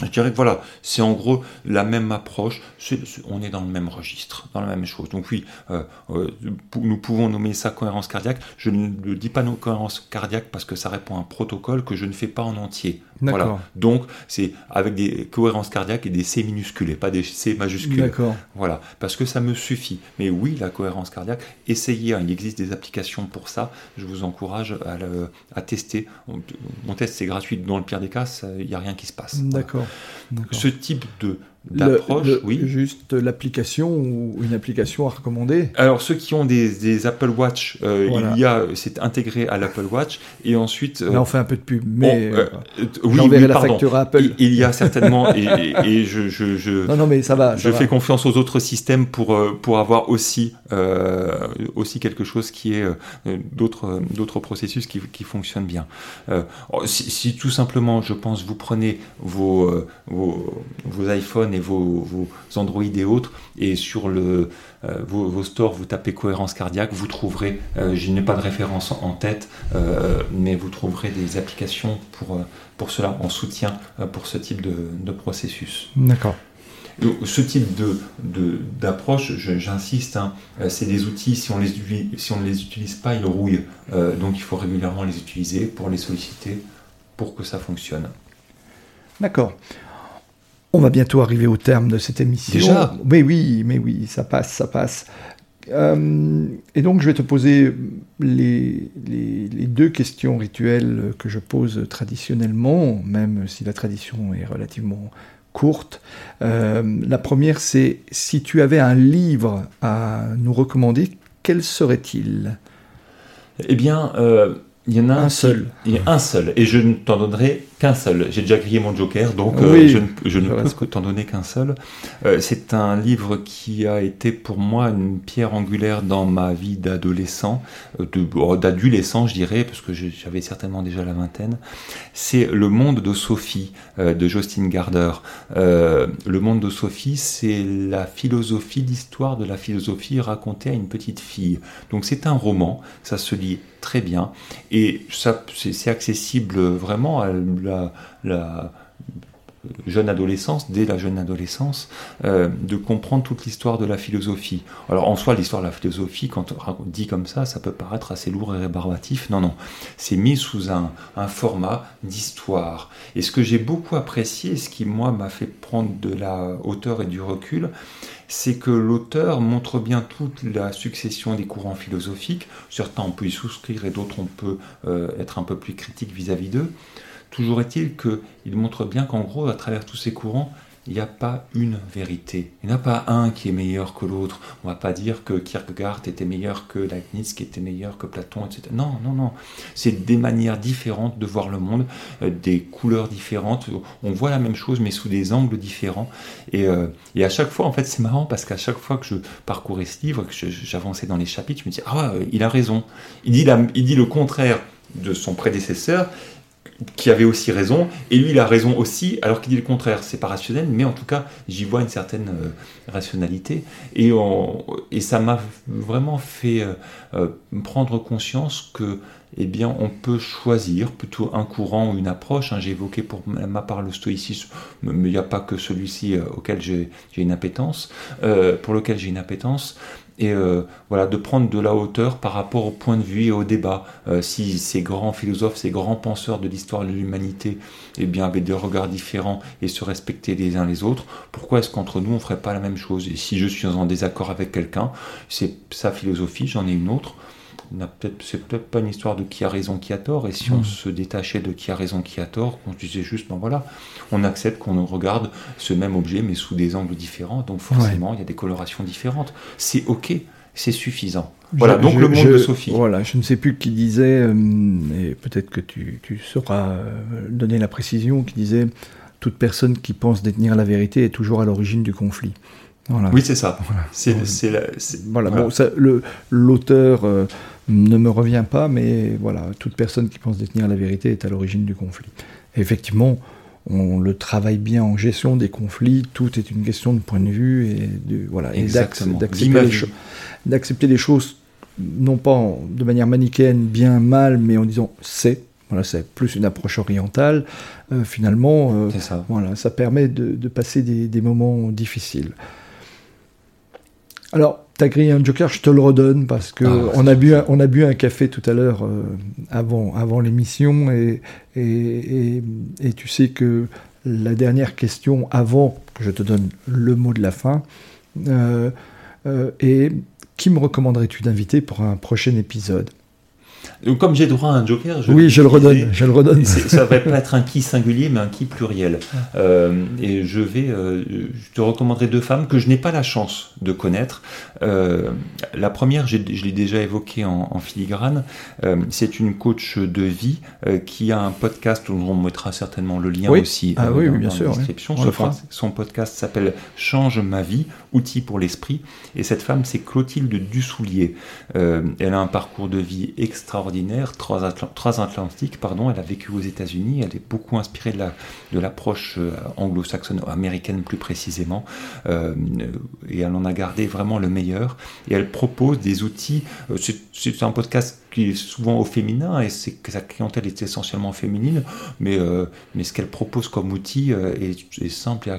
Je dirais que voilà, c'est en gros la même approche, c est, c est, on est dans le même registre, dans la même chose. Donc oui, euh, euh, nous pouvons nommer ça cohérence cardiaque. Je ne le dis pas cohérence cardiaque parce que ça répond à un protocole que je ne fais pas en entier. Voilà. Donc c'est avec des cohérences cardiaques et des C minuscules et pas des C majuscules. Voilà, parce que ça me suffit. Mais oui, la cohérence cardiaque, essayez, hein, il existe des applications pour ça. Je vous encourage à, le, à tester. On, on teste, c'est gratuit. Dans le pire des cas, il n'y a rien qui se passe. D'accord. Voilà. Ce type de d'approche, oui. Juste l'application ou une application à recommander Alors ceux qui ont des, des Apple Watch, euh, voilà. il y a, c'est intégré à l'Apple Watch et ensuite. Euh, Là on fait un peu de pub, mais euh, oui, oui, la pardon. facture à Apple. Il, il y a [laughs] certainement et, et, et je, je, je, non non mais ça va. je fais confiance aux autres systèmes pour pour avoir aussi aussi quelque chose qui est d'autres d'autres processus qui, qui fonctionnent bien. Si, si, tout simplement, je pense, vous prenez vos vos, vos iPhones et vos, vos Android et autres, et sur le, euh, vos, vos, stores, vous tapez cohérence cardiaque, vous trouverez, euh, je n'ai pas de référence en tête, euh, mais vous trouverez des applications pour, pour cela, en soutien pour ce type de, de processus. D'accord. Ce type d'approche, de, j'insiste, hein, c'est des outils, si on, les, si on ne les utilise pas, ils rouillent. donc il faut régulièrement les utiliser pour les solliciter pour que ça fonctionne. D'accord. On va bientôt arriver au terme de cette émission. Déjà Mais oui, mais oui, ça passe, ça passe. Euh, et donc, je vais te poser les, les, les, deux questions rituelles que je pose traditionnellement, même si la tradition est relativement courte. Euh, la première, c'est si tu avais un livre à nous recommander, quel serait-il? Eh bien, euh, il y en a un seul. Il y a un seul, et je ne t'en donnerai qu'un seul. J'ai déjà grillé mon joker, donc oui, euh, je, ne, je ne peux que t'en donner qu'un seul. Euh, c'est un livre qui a été pour moi une pierre angulaire dans ma vie d'adolescent, euh, d'adolescent je dirais, parce que j'avais certainement déjà la vingtaine. C'est Le Monde de Sophie euh, de Justin Gardner. Euh, le Monde de Sophie, c'est la philosophie, l'histoire de la philosophie racontée à une petite fille. Donc c'est un roman, ça se lit très bien, et ça c'est accessible vraiment à la la, jeune adolescence, dès la jeune adolescence, euh, de comprendre toute l'histoire de la philosophie. Alors en soi, l'histoire de la philosophie, quand on dit comme ça, ça peut paraître assez lourd et rébarbatif. Non, non, c'est mis sous un, format d'histoire. Et ce que j'ai beaucoup apprécié, ce qui moi m'a fait prendre de la hauteur et du recul, c'est que l'auteur montre bien toute la succession des courants philosophiques. Certains on peut y souscrire et d'autres on peut euh, être un peu plus critique vis-à-vis d'eux. Toujours est-il qu'il montre bien qu'en gros, à travers tous ces courants, il n'y a pas une vérité. Il n'y en a pas un qui est meilleur que l'autre. On ne va pas dire que Kierkegaard était meilleur que Leibniz, qui était meilleur que Platon, etc. Non, non, non. C'est des manières différentes de voir le monde, euh, des couleurs différentes. On voit la même chose, mais sous des angles différents. Et, euh, et à chaque fois, en fait, c'est marrant parce qu'à chaque fois que je parcourais ce livre, que j'avançais dans les chapitres, je me dis ah, il a raison. Il dit le contraire de son prédécesseur qui avait aussi raison, et lui il a raison aussi, alors qu'il dit le contraire. C'est pas rationnel, mais en tout cas j'y vois une certaine euh, rationalité, et, et ça m'a vraiment fait euh, prendre conscience que eh bien, on peut choisir plutôt un courant ou une approche. Hein. J'ai évoqué pour ma part le stoïcisme, mais il n'y a pas que celui-ci euh, auquel j'ai une appétence, euh, pour lequel j'ai une appétence. Et euh, voilà, de prendre de la hauteur par rapport au point de vue et au débat. Euh, si ces grands philosophes, ces grands penseurs de l'histoire de l'humanité, eh bien, avaient des regards différents et se respectaient les uns les autres, pourquoi est-ce qu'entre nous on ferait pas la même chose? Et si je suis en désaccord avec quelqu'un, c'est sa philosophie, j'en ai une autre c'est peut-être pas une histoire de qui a raison, qui a tort. Et si on Mm. se détachait de qui a raison, qui a tort, qu'on se disait juste, ben voilà, on accepte qu'on regarde ce même objet, mais sous des angles différents. Donc forcément, il y a des colorations différentes. C'est ok, c'est suffisant. Voilà, Je- donc je- le monde je- de Sophie. Voilà, je ne sais plus qui disait, euh, et peut-être que tu, tu sauras euh, donner la précision, qui disait toute personne qui pense détenir la vérité est toujours à l'origine du conflit. Voilà. Oui, c'est ça. Voilà. C'est, Voilà, voilà. bon, ça, le, l'auteur euh, ne me revient pas, mais voilà, toute personne qui pense détenir la vérité est à l'origine du conflit. Et effectivement, on le travaille bien en gestion des conflits, tout est une question de point de vue et de, voilà, d'accepter, les choses, non pas en- de manière manichéenne, bien, mal, mais en disant c'est, voilà, c'est plus une approche orientale, euh, finalement, euh, ça. voilà, ça permet de, de passer des, des moments difficiles. Alors, t'as grillé un joker, je te le redonne parce que Ah, on, a bu un, on a bu un café tout à l'heure euh, avant, avant l'émission et, et, et- et tu sais que la dernière question avant que je te donne le mot de la fin euh, euh, est qui me recommanderais-tu d'inviter pour un prochain épisode? Donc, comme j'ai droit à un joker, je Oui, je le redonne, je le redonne. Ça va pas être un qui singulier, mais un qui pluriel. Euh, et je vais, euh, je te recommanderai deux femmes que je n'ai pas la chance de connaître. Euh, la première, je l'ai déjà évoquée en, en filigrane. Euh, c'est une coach de vie euh, qui a un podcast dont on mettra certainement le lien Oui. aussi Ah euh, oui, dans, oui, bien dans sûr, la description. Son podcast s'appelle Change ma vie, outils pour l'esprit. Et cette femme, c'est Clotilde Dussoulier. Euh, elle a un parcours de vie extraordinaire, Atlantiques, pardon. Elle a vécu aux États-Unis. Elle est beaucoup inspirée de la de l'approche euh, anglo-saxonne, américaine plus précisément. Euh, et elle en a gardé vraiment le meilleur. Et elle propose des outils. c'est- un podcast qui est souvent au féminin et c'est que sa clientèle est essentiellement féminine, mais, mais ce qu'elle propose comme outil est, est simple et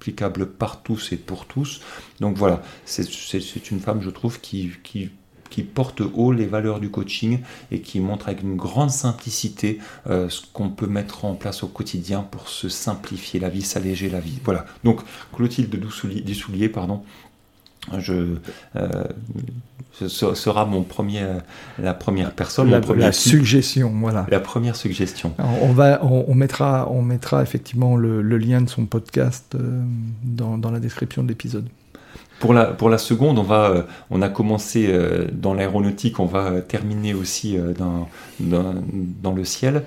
applicable par tous et pour tous. Donc voilà, c'est une femme, je trouve, qui, porte haut les valeurs du coaching et qui montre avec une grande simplicité euh, ce qu'on peut mettre en place au quotidien pour se simplifier la vie, s'alléger la vie. Voilà. Donc Clotilde Dussoulier, pardon, je, euh, ce sera mon premier, la première personne, la, type, suggestion, voilà. la première suggestion. On, va, on, on mettra, on mettra effectivement le, le lien de son podcast euh, dans, dans la description de l'épisode. Pour la, pour la seconde, on, va, euh, on a commencé euh, dans l'aéronautique, on va euh, terminer aussi dans, dans, dans le ciel.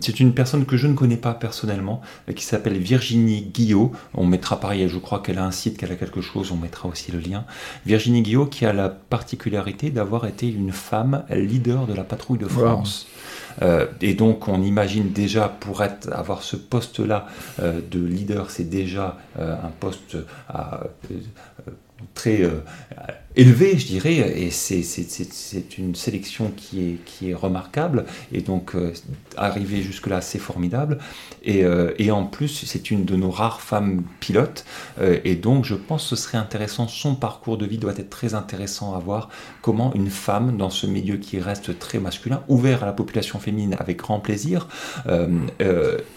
C'est une personne que je ne connais pas personnellement, qui s'appelle Virginie Guillot. On mettra pareil, je crois qu'elle a un site, qu'elle a quelque chose, on mettra aussi le lien. Virginie Guillot qui a la particularité d'avoir été une femme leader de la patrouille de France. Euh, et donc on imagine déjà pour être, avoir ce poste-là euh, de leader, c'est déjà euh, un poste à, très euh, élevé, je dirais, et c'est- une sélection qui est, qui est remarquable, et donc euh, arriver jusque-là, c'est formidable. Et, euh, et en plus, c'est une de nos rares femmes pilotes, euh, et donc je pense que ce serait intéressant, son parcours de vie doit être très intéressant à voir, comment une femme, dans ce milieu qui reste très masculin, ouvert à la population féminine avec grand plaisir, euh,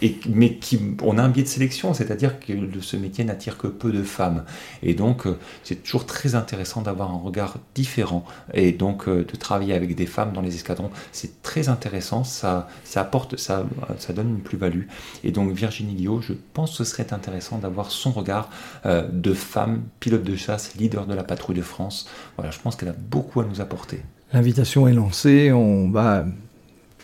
et, mais qui, on a un biais de sélection, c'est-à-dire que ce métier n'attire que peu de femmes. Et donc, c'est toujours très intéressant d'avoir un regard différent et donc euh, de travailler avec des femmes dans les escadrons. C'est très intéressant, ça, ça apporte, ça, ça donne une plus-value. Et donc, Virginie Guillot, je pense que ce serait intéressant d'avoir son regard euh, de femme, pilote de chasse, leader de la patrouille de France. Voilà, je pense qu'elle a beaucoup à nous apporter. L'invitation est lancée, on va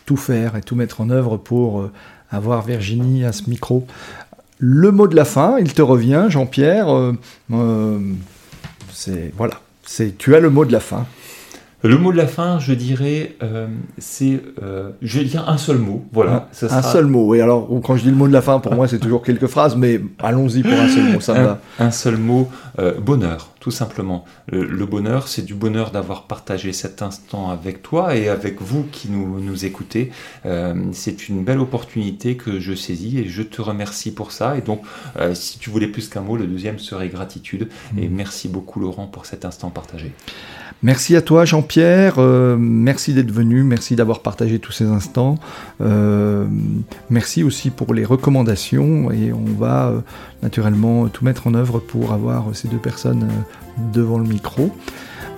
tout faire et tout mettre en œuvre pour euh, avoir Virginie à ce micro. Le mot de la fin, il te revient, Jean-Pierre. c'est voilà, c'est tu as le mot de la fin. Le mot de la fin, je dirais, euh, c'est, euh, je vais dire un seul mot. Voilà, un seul mot. Et alors, quand je dis le mot de la fin, pour moi, c'est toujours quelques phrases, mais allons-y pour un seul mot, ça me un, va. un seul mot, euh, bonheur, tout simplement. Le, le bonheur, c'est du bonheur d'avoir partagé cet instant avec toi et avec vous qui nous, nous écoutez. Euh, c'est une belle opportunité que je saisis et je te remercie pour ça. Et donc, euh, si tu voulais plus qu'un mot, le deuxième serait gratitude. Et merci beaucoup, Laurent, pour cet instant partagé. Merci à toi, Jean-Pierre. Euh, merci d'être venu. Merci d'avoir partagé tous ces instants. Merci aussi pour les recommandations. Et on va naturellement tout mettre en œuvre pour avoir ces deux personnes euh, devant le micro.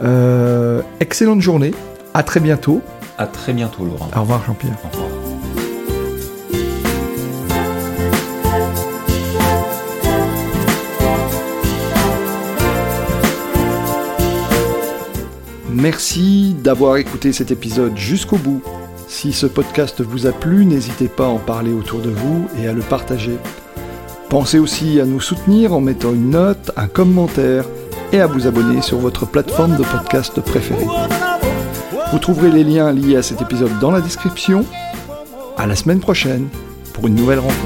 Euh, excellente journée À très bientôt. À très bientôt, Laurent. Au revoir, Jean-Pierre. Au revoir. Merci d'avoir écouté cet épisode jusqu'au bout. Si ce podcast vous a plu, n'hésitez pas à en parler autour de vous et à le partager. Pensez aussi à nous soutenir en mettant une note, un commentaire et à vous abonner sur votre plateforme de podcast préférée. Vous trouverez les liens liés à cet épisode dans la description. À la semaine prochaine pour une nouvelle rencontre.